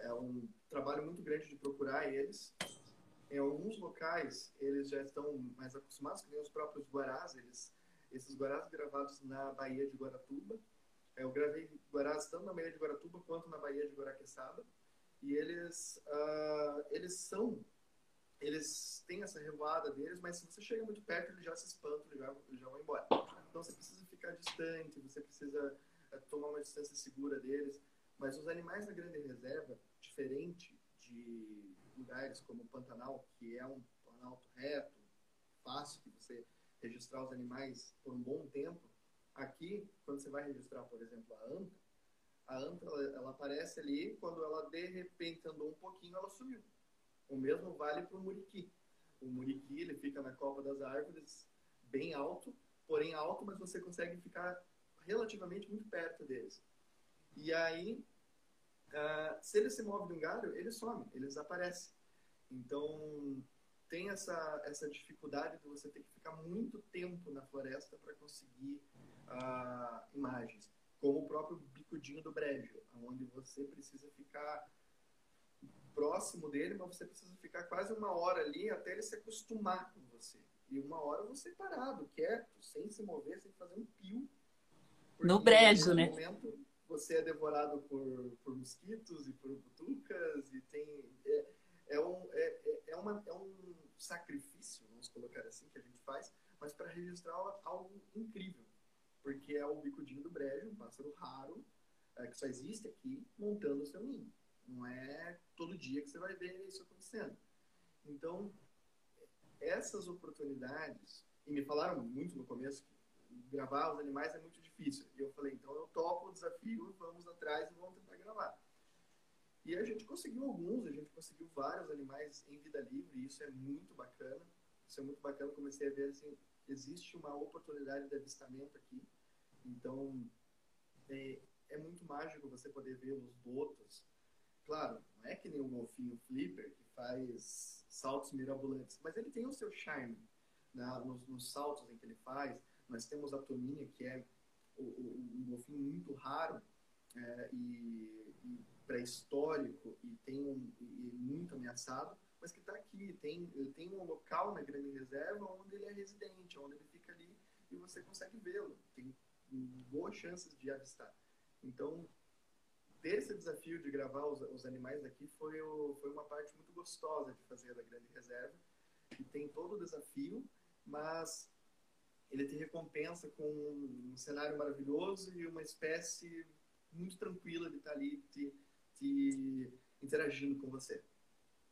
é um trabalho muito grande de procurar eles. Em alguns locais, eles já estão mais acostumados, que nem os próprios guarás, eles esses guarás gravados na Baía de Guaratuba. Eu gravei guarás tanto na Baía de Guaratuba quanto na Baía de Guaraqueçaba. E eles, uh, eles são, eles têm essa revoada deles, mas se você chega muito perto, eles já se espantam, eles já, eles já vão embora. Então você precisa ficar distante, você precisa uh, tomar uma distância segura deles. Mas os animais da grande reserva, diferente de lugares como o Pantanal, que é um planalto reto, fácil, que você registrar os animais por um bom tempo. Aqui, quando você vai registrar, por exemplo, a anta, a anta ela, ela aparece ali quando ela de repente andou um pouquinho, ela sumiu. O mesmo vale para o muriqui. O muriqui ele fica na copa das árvores, bem alto, porém alto, mas você consegue ficar relativamente muito perto deles. E aí, uh, se ele se move de um galho, ele some, ele desaparece. Então, tem essa, essa dificuldade de você ter que ficar muito tempo na floresta para conseguir uh, imagens, como o próprio bicudinho do brejo, onde você precisa ficar próximo dele, mas você precisa ficar quase uma hora ali até ele se acostumar com você. E uma hora você parado, quieto, sem se mover, sem fazer um pio. No brejo, né? momento você é devorado por, por mosquitos e por butucas e tem... É, é um, é, é, é, uma, é um sacrifício, vamos colocar assim, que a gente faz, mas para registrar algo incrível. Porque é o bicudinho do brejo, um pássaro raro, é, que só existe aqui, montando o seu ninho. Não é todo dia que você vai ver isso acontecendo. Então, essas oportunidades, e me falaram muito no começo que gravar os animais é muito difícil. E eu falei, então eu topo o desafio, vamos atrás e vamos tentar gravar. E a gente conseguiu alguns, a gente conseguiu vários animais em vida livre, e isso é muito bacana. Isso é muito bacana, comecei a ver assim, existe uma oportunidade de avistamento aqui. Então, é, é muito mágico você poder ver os botos. Claro, não é que nem o golfinho flipper, que faz saltos mirabolantes, mas ele tem o seu charme né? nos, nos, saltos em que ele faz. Nós temos a toninha, que é o, o, um golfinho muito raro, é, e, e pré-histórico e tem um, e muito ameaçado, mas que está aqui. Tem, tem um local na Grande Reserva onde ele é residente, onde ele fica ali e você consegue vê-lo. Tem boas chances de avistar. Então, ter esse desafio de gravar os, os animais daqui foi, o, foi uma parte muito gostosa de fazer da Grande Reserva. E tem todo o desafio, mas ele te recompensa com um cenário maravilhoso e uma espécie muito tranquila de estar ali te, te interagindo com você.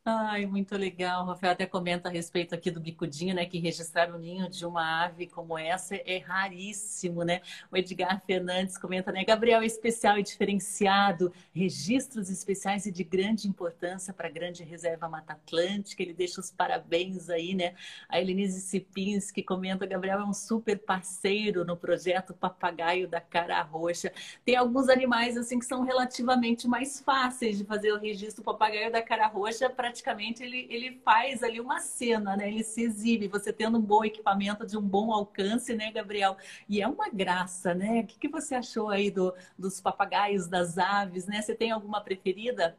Ai, muito legal. O Rafael até comenta a respeito aqui do bicudinho, né? Que registrar o ninho de uma ave como essa é raríssimo, né? O Edgar Fernandes comenta, né? Gabriel é especial e diferenciado, registros especiais e de grande importância para a grande reserva Mata Atlântica. Ele deixa os parabéns aí, né? A Elenise Sipinski comenta, Gabriel é um super parceiro no projeto Papagaio da Cara Roxa. Tem alguns animais assim que são relativamente mais fáceis de fazer o registro papagaio da cara roxa para praticamente ele, ele faz ali uma cena, né? Ele se exibe, você tendo um bom equipamento de um bom alcance, né, Gabriel? E é uma graça, né? O que, que você achou aí do, dos papagaios, das aves, né? Você tem alguma preferida?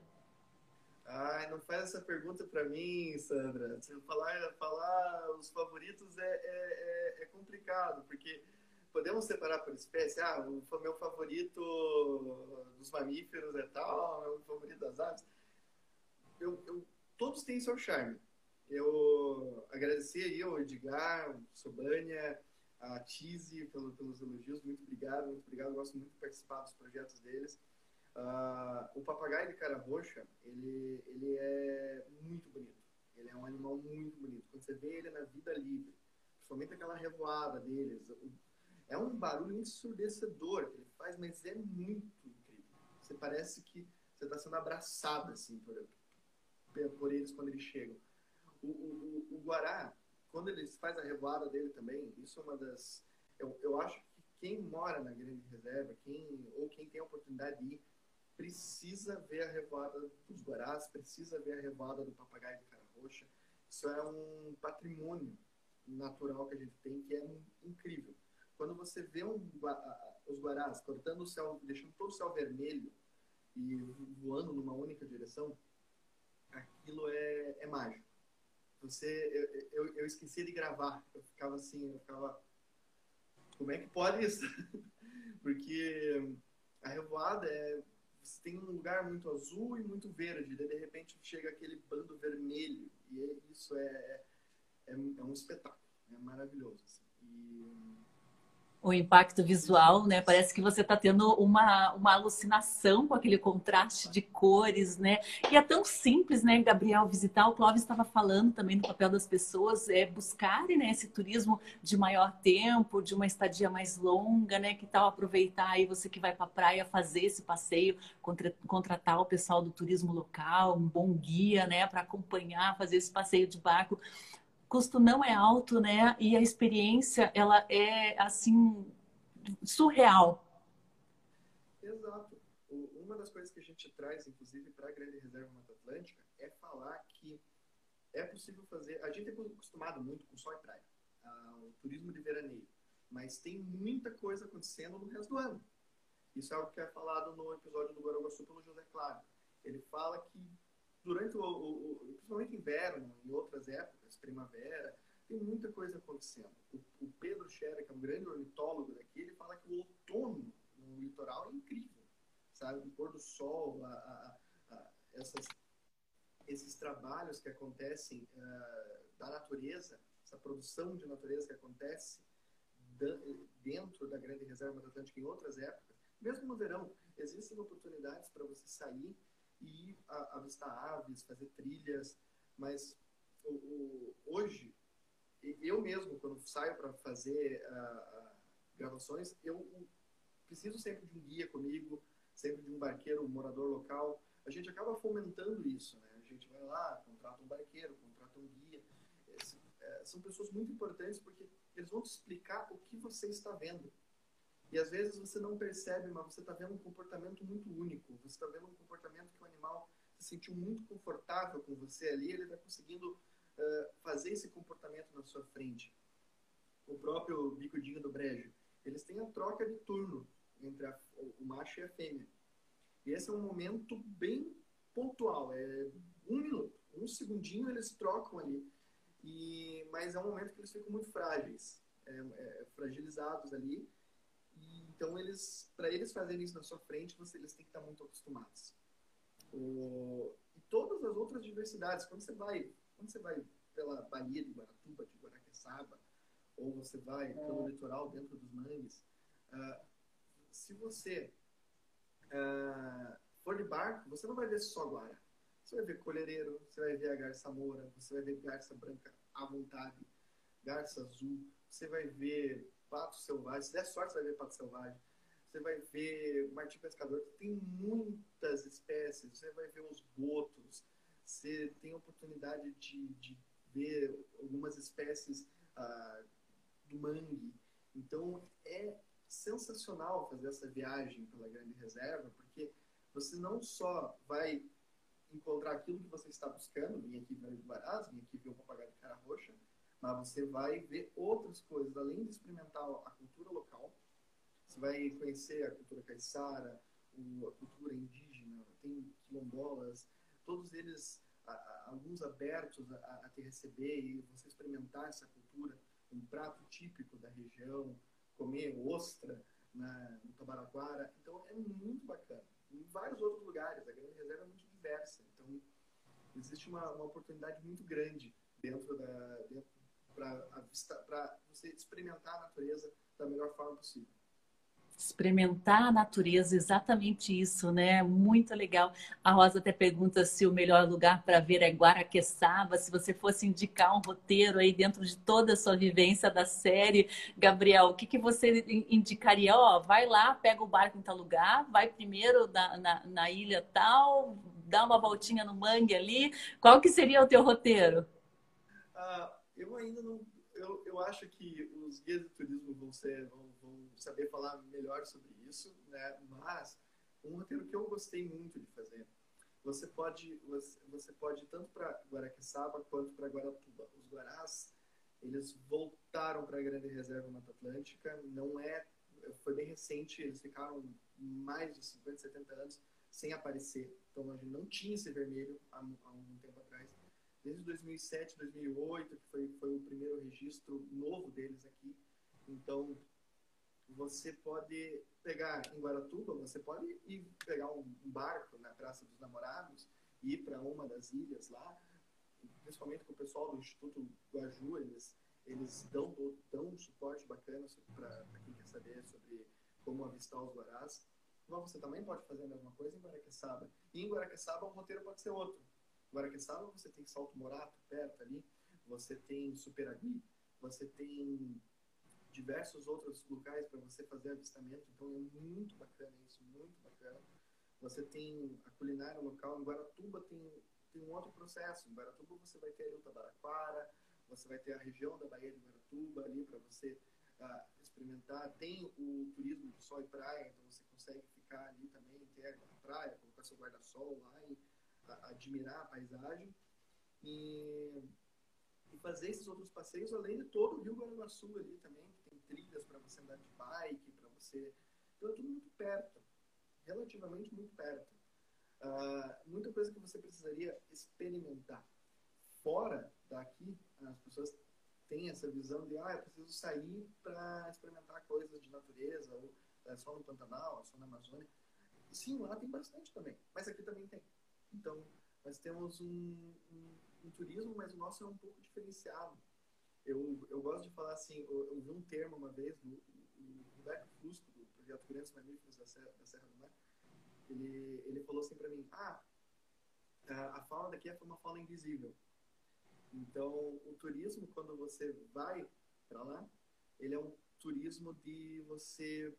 Ai, não faz essa pergunta para mim, Sandra. Se falar, falar os favoritos é, é, é, é, complicado, porque podemos separar por espécie. Ah, o meu favorito dos mamíferos é tal, meu favorito das aves. Eu, eu todos têm seu charme. Eu agradeci aí ao Edgar, ao Sobânia, a Tizi pelo, pelos elogios. Muito obrigado, muito obrigado. Eu gosto muito de participar dos projetos deles. Uh, o papagaio de cara roxa, ele, ele é muito bonito. Ele é um animal muito bonito. Quando você vê ele na vida livre, principalmente aquela revoada deles, é um barulho ensurdecedor que ele faz, mas é muito incrível. Você parece que você está sendo abraçado assim por, por eles quando eles chegam. O, o, o, Guará, quando ele faz a revoada dele também, isso é uma das. Eu, eu acho que quem mora na Grande Reserva, quem, ou quem tem a oportunidade de ir, precisa ver a revoada dos Guarás, precisa ver a revoada do papagaio de cara roxa. Isso é um patrimônio natural que a gente tem que é incrível. Quando você vê um, os Guarás cortando o céu, deixando todo o céu vermelho e voando numa única direção, aquilo é, é mágico. Você, eu, eu, eu de gravar. Eu ficava assim, eu ficava. Como é que pode isso? Porque a revoada é. Você tem um lugar muito azul e muito verde, daí de repente chega aquele bando vermelho. E é, isso é, é, é, um espetáculo, é maravilhoso. Assim. E o impacto visual, né? Parece que você está tendo uma, uma alucinação com aquele contraste de cores, né? E é tão simples, né, Gabriel, visitar. O Clóvis estava falando também do papel das pessoas é, buscarem né, esse turismo de maior tempo, de uma estadia mais longa, né? Que tal aproveitar aí você que vai para a praia fazer esse passeio, contra, contratar o pessoal do turismo local, um bom guia, né? Para acompanhar, fazer esse passeio de barco custo não é alto, né? E a experiência, ela é, assim, surreal. Exato. Uma das coisas que a gente traz, inclusive, para a Grande Reserva Mata Atlântica, é falar que é possível fazer... A gente é acostumado muito com sol e praia, o turismo de veraneio, mas tem muita coisa acontecendo no resto do ano. Isso é algo que é falado no episódio do Guaraguaçu pelo José Claro. Ele fala que durante o, o, o, principalmente inverno e outras épocas, primavera, tem muita coisa acontecendo. O, o Pedro Scherer, que é um grande ornitólogo daqui, ele fala que o outono no litoral é incrível, sabe? O pôr do sol, a, a, a, essas, esses trabalhos que acontecem uh, da natureza, essa produção de natureza que acontece dentro da Grande Reserva do Atlântico em outras épocas, mesmo no verão, existem oportunidades para você sair e avistar aves, fazer trilhas, mas o, o, hoje, eu mesmo, quando saio para fazer uh, gravações, eu preciso sempre de um guia comigo, sempre de um barqueiro, um morador local. A gente acaba fomentando isso, né? A gente vai lá, contrata um barqueiro, contrata um guia. Esse, é, são pessoas muito importantes porque eles vão te explicar o que você está vendo. E às vezes você não percebe, mas você está vendo um comportamento muito único. Você está vendo um comportamento que o animal se sentiu muito confortável com você ali, ele está conseguindo uh, fazer esse comportamento na sua frente. O próprio bicudinho do brejo. Eles têm a troca de turno entre a, o macho e a fêmea. E esse é um momento bem pontual. É um minuto, um segundinho eles trocam ali. E, mas é um momento que eles ficam muito frágeis, é, é, fragilizados ali então, eles, para eles fazerem isso na sua frente, você, eles têm que estar muito acostumados. O, e todas as outras diversidades, quando você vai, quando você vai pela Bahia de Guaratuba, de Guaraqueçaba, ou você vai pelo litoral dentro dos mangues, uh, se você uh, for de barco, você não vai ver só guara. Você vai ver colhereiro, você vai ver a garça moura, você vai ver garça branca à vontade, garça azul, você vai ver pato selvagem, se der sorte você vai ver pato selvagem, você vai ver martim pescador, tem muitas espécies, você vai ver os botos, você tem oportunidade de, de ver algumas espécies ah, do mangue. Então é sensacional fazer essa viagem pela Grande Reserva, porque você não só vai encontrar aquilo que você está buscando, vim aqui ver o Guarás, vim aqui ver o papagaio de cara roxa, mas você vai ver outras coisas, além de experimentar a cultura local, você vai conhecer a cultura caiçara, a cultura indígena, tem quilombolas, todos eles, alguns abertos a, a te receber e você experimentar essa cultura, um prato típico da região, comer ostra na, no Tabaraquara. Então é muito bacana. Em vários outros lugares, a Grande Reserva é muito diversa. Então existe uma, uma oportunidade muito grande dentro da para você experimentar a natureza da melhor forma possível experimentar a natureza, exatamente isso, né? Muito legal. A Rosa até pergunta se o melhor lugar para ver é Guaraqueçaba, se você fosse indicar um roteiro aí dentro de toda a sua vivência da série, Gabriel, o que, que você indicaria? Ó, vai lá, pega o barco em tal lugar, vai primeiro na, na, na ilha tal, dá uma voltinha no mangue ali. Qual que seria o teu roteiro? Uh, eu ainda não eu, eu acho que os guias de turismo vão, ser, vão, vão saber falar melhor sobre isso, né? mas um roteiro que eu gostei muito de fazer, você pode, você, você pode tanto para Guaraqueçaba quanto para Guaratuba. Os Guarás, eles voltaram para a Grande Reserva Mata Atlântica, não é, foi bem recente, eles ficaram mais de 50, 70 anos sem aparecer. Então a gente não tinha esse vermelho há, há um tempo atrás desde 2007, 2008, que foi, foi o primeiro registro novo deles aqui. Então, você pode pegar em Guaratuba, você pode ir pegar um, barco na Praça dos Namorados e ir para uma das ilhas lá, principalmente com o pessoal do Instituto Guaju, eles, eles dão, dão um suporte bacana para quem quer saber sobre como avistar os guarás. Mas você também pode fazer a mesma coisa em Guaraqueçaba. E em Guaraqueçaba o roteiro pode ser outro. Guaraqueçaba você tem Salto Morato perto ali, você tem Superagui, você tem diversos outros locais para você fazer avistamento, então é muito bacana isso, muito bacana. Você tem a culinária local, em Guaratuba tem, tem um outro processo, em Guaratuba você vai ter o Tabaraquara, você vai ter a região da Baía de Guaratuba ali para você uh, experimentar, tem o turismo de sol e praia, então você consegue ficar ali também, ter a praia, colocar seu guarda-sol lá e admirar a paisagem e, e, fazer esses outros passeios, além de todo o Rio Guaranaçu ali também, que tem trilhas para você andar de bike, para você. Então é tudo muito perto, relativamente muito perto. Uh, muita coisa que você precisaria experimentar. Fora daqui, as pessoas têm essa visão de, ah, eu preciso sair para experimentar coisas de natureza, ou é só no Pantanal, é só na Amazônia. Sim, lá tem bastante também, mas aqui também tem. Então, nós temos um, um, um, turismo, mas o nosso é um pouco diferenciado. Eu, eu gosto de falar assim, eu, eu vi um termo uma vez, do, o Roberto Fusco, do projeto Grandes Mamíferos da Serra, da Serra do Mar, ele, ele falou assim para mim, ah, a fauna daqui é uma fauna invisível. Então, o turismo, quando você vai para lá, ele é um turismo de você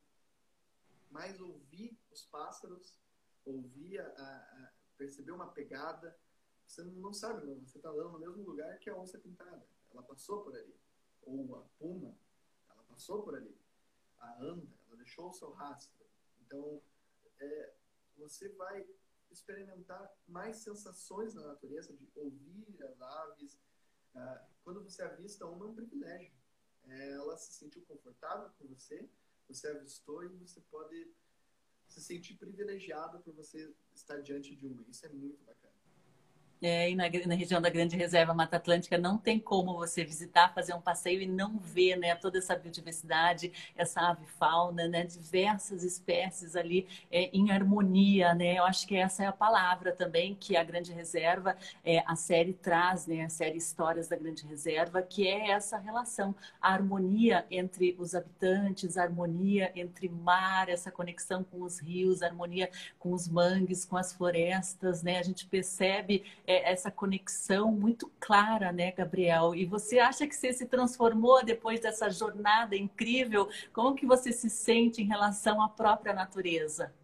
mais ouvir os pássaros, ouvir a, a, percebeu uma pegada, você não sabe, não. você está andando no mesmo lugar que a onça pintada. Ela passou por ali. Ou a puma, ela passou por ali. A anda, ela deixou o seu rastro. Então, é, você vai experimentar mais sensações na natureza, de ouvir as aves. Ah, quando você avista uma, é um privilégio. É, ela se sentiu confortável com você, você avistou e você pode se sentir privilegiado por você estar diante de uma. Isso é muito bacana. É, e na, na, região da Grande Reserva Mata Atlântica não tem como você visitar, fazer um passeio e não ver né, toda essa biodiversidade, essa ave fauna, né, diversas espécies ali é, em harmonia. Né? Eu acho que essa é a palavra também que a Grande Reserva, é, a série traz, né, a série Histórias da Grande Reserva, que é essa relação, a harmonia entre os habitantes, a harmonia entre mar, essa conexão com os rios, a harmonia com os mangues, com as florestas. Né? A gente percebe é, essa conexão muito clara, né, Gabriel? E você acha que você se transformou depois dessa jornada incrível? Como que você se sente em relação à própria natureza?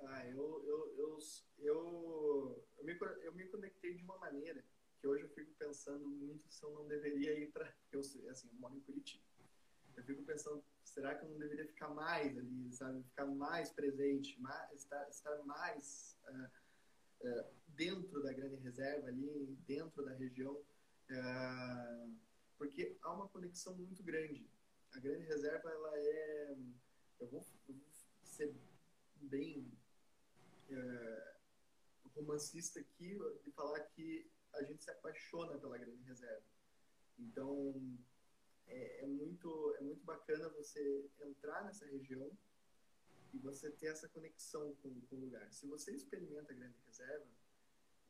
Ah, eu, eu, eu, eu, eu, me, eu me conectei de uma maneira que hoje eu fico pensando muito se eu não deveria ir para... Eu, assim, eu moro em Curitiba. Eu fico pensando, será que eu não deveria ficar mais ali, sabe? Ficar mais presente, mais, estar, estar mais... Uh, é, dentro da grande reserva ali, dentro da região, é, porque há uma conexão muito grande. A grande reserva, ela é, eu vou, eu vou ser bem é, romancista aqui e falar que a gente se apaixona pela grande reserva. Então, é, é, muito, é muito bacana você entrar nessa região e você ter essa conexão com, com o lugar. Se você experimenta a Grande Reserva,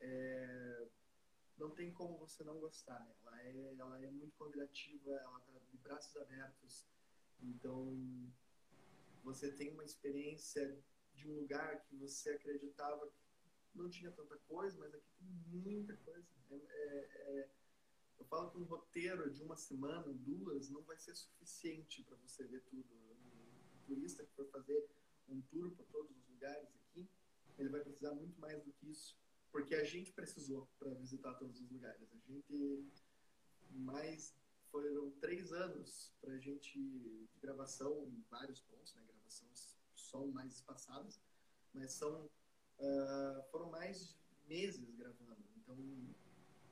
é, não tem como você não gostar. Ela é, ela é muito convidativa, ela está de braços abertos. Então, você tem uma experiência de um lugar que você acreditava que não tinha tanta coisa, mas aqui tem muita coisa. É, é, é, eu falo que um roteiro de uma semana, duas, não vai ser suficiente para você ver tudo. Um turista que for fazer um tour por todos os lugares aqui, ele vai precisar muito mais do que isso, porque a gente precisou para visitar todos os lugares. A gente mais foram três anos para a gente de gravação em vários pontos, né? Gravações som mais espaçadas, mas são uh, foram mais meses gravando. Então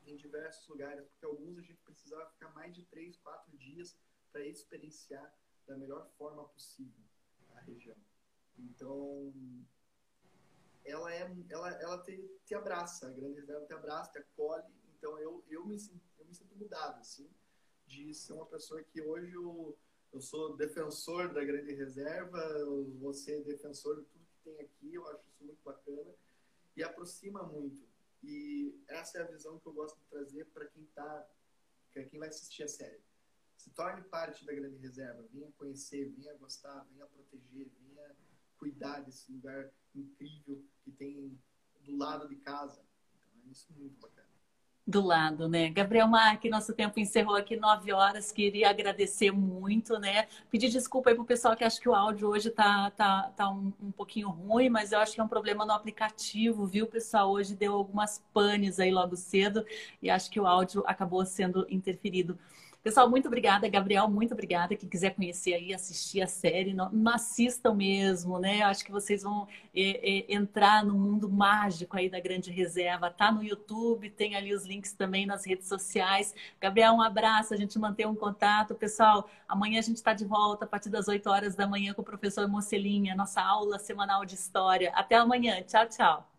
em diversos lugares, porque alguns a gente precisava ficar mais de três, quatro dias para experienciar da melhor forma possível a região. Então, ela é ela ela te, te abraça, a grande reserva te abraça, te acolhe. Então eu eu me eu me sinto mudado assim, de ser uma pessoa que hoje eu, eu sou defensor da grande reserva, você defensor de tudo que tem aqui, eu acho isso muito bacana e aproxima muito. E essa é a visão que eu gosto de trazer para quem tá, para quem vai assistir a série. Se torne parte da grande reserva, venha conhecer, venha gostar, venha proteger, venha cuidar desse lugar incrível que tem do lado de casa. Então, é isso muito bacana. Do lado, né? Gabriel Marque, nosso tempo encerrou aqui nove horas. Queria agradecer muito, né? Pedir desculpa aí pro pessoal que acha que o áudio hoje tá, tá, tá um, um pouquinho ruim, mas eu acho que é um problema no aplicativo, viu, pessoal? Hoje deu algumas panes aí logo cedo e acho que o áudio acabou sendo interferido. Pessoal, muito obrigada. Gabriel, muito obrigada. Quem quiser conhecer aí, assistir a série, não, não assistam mesmo, né? Acho que vocês vão é, é, entrar no mundo mágico aí da Grande Reserva. Tá no YouTube, tem ali os links também nas redes sociais. Gabriel, um abraço, a gente mantém um contato. Pessoal, amanhã a gente está de volta a partir das 8 horas da manhã com o professor Mocelinha, nossa aula semanal de história. Até amanhã. Tchau, tchau.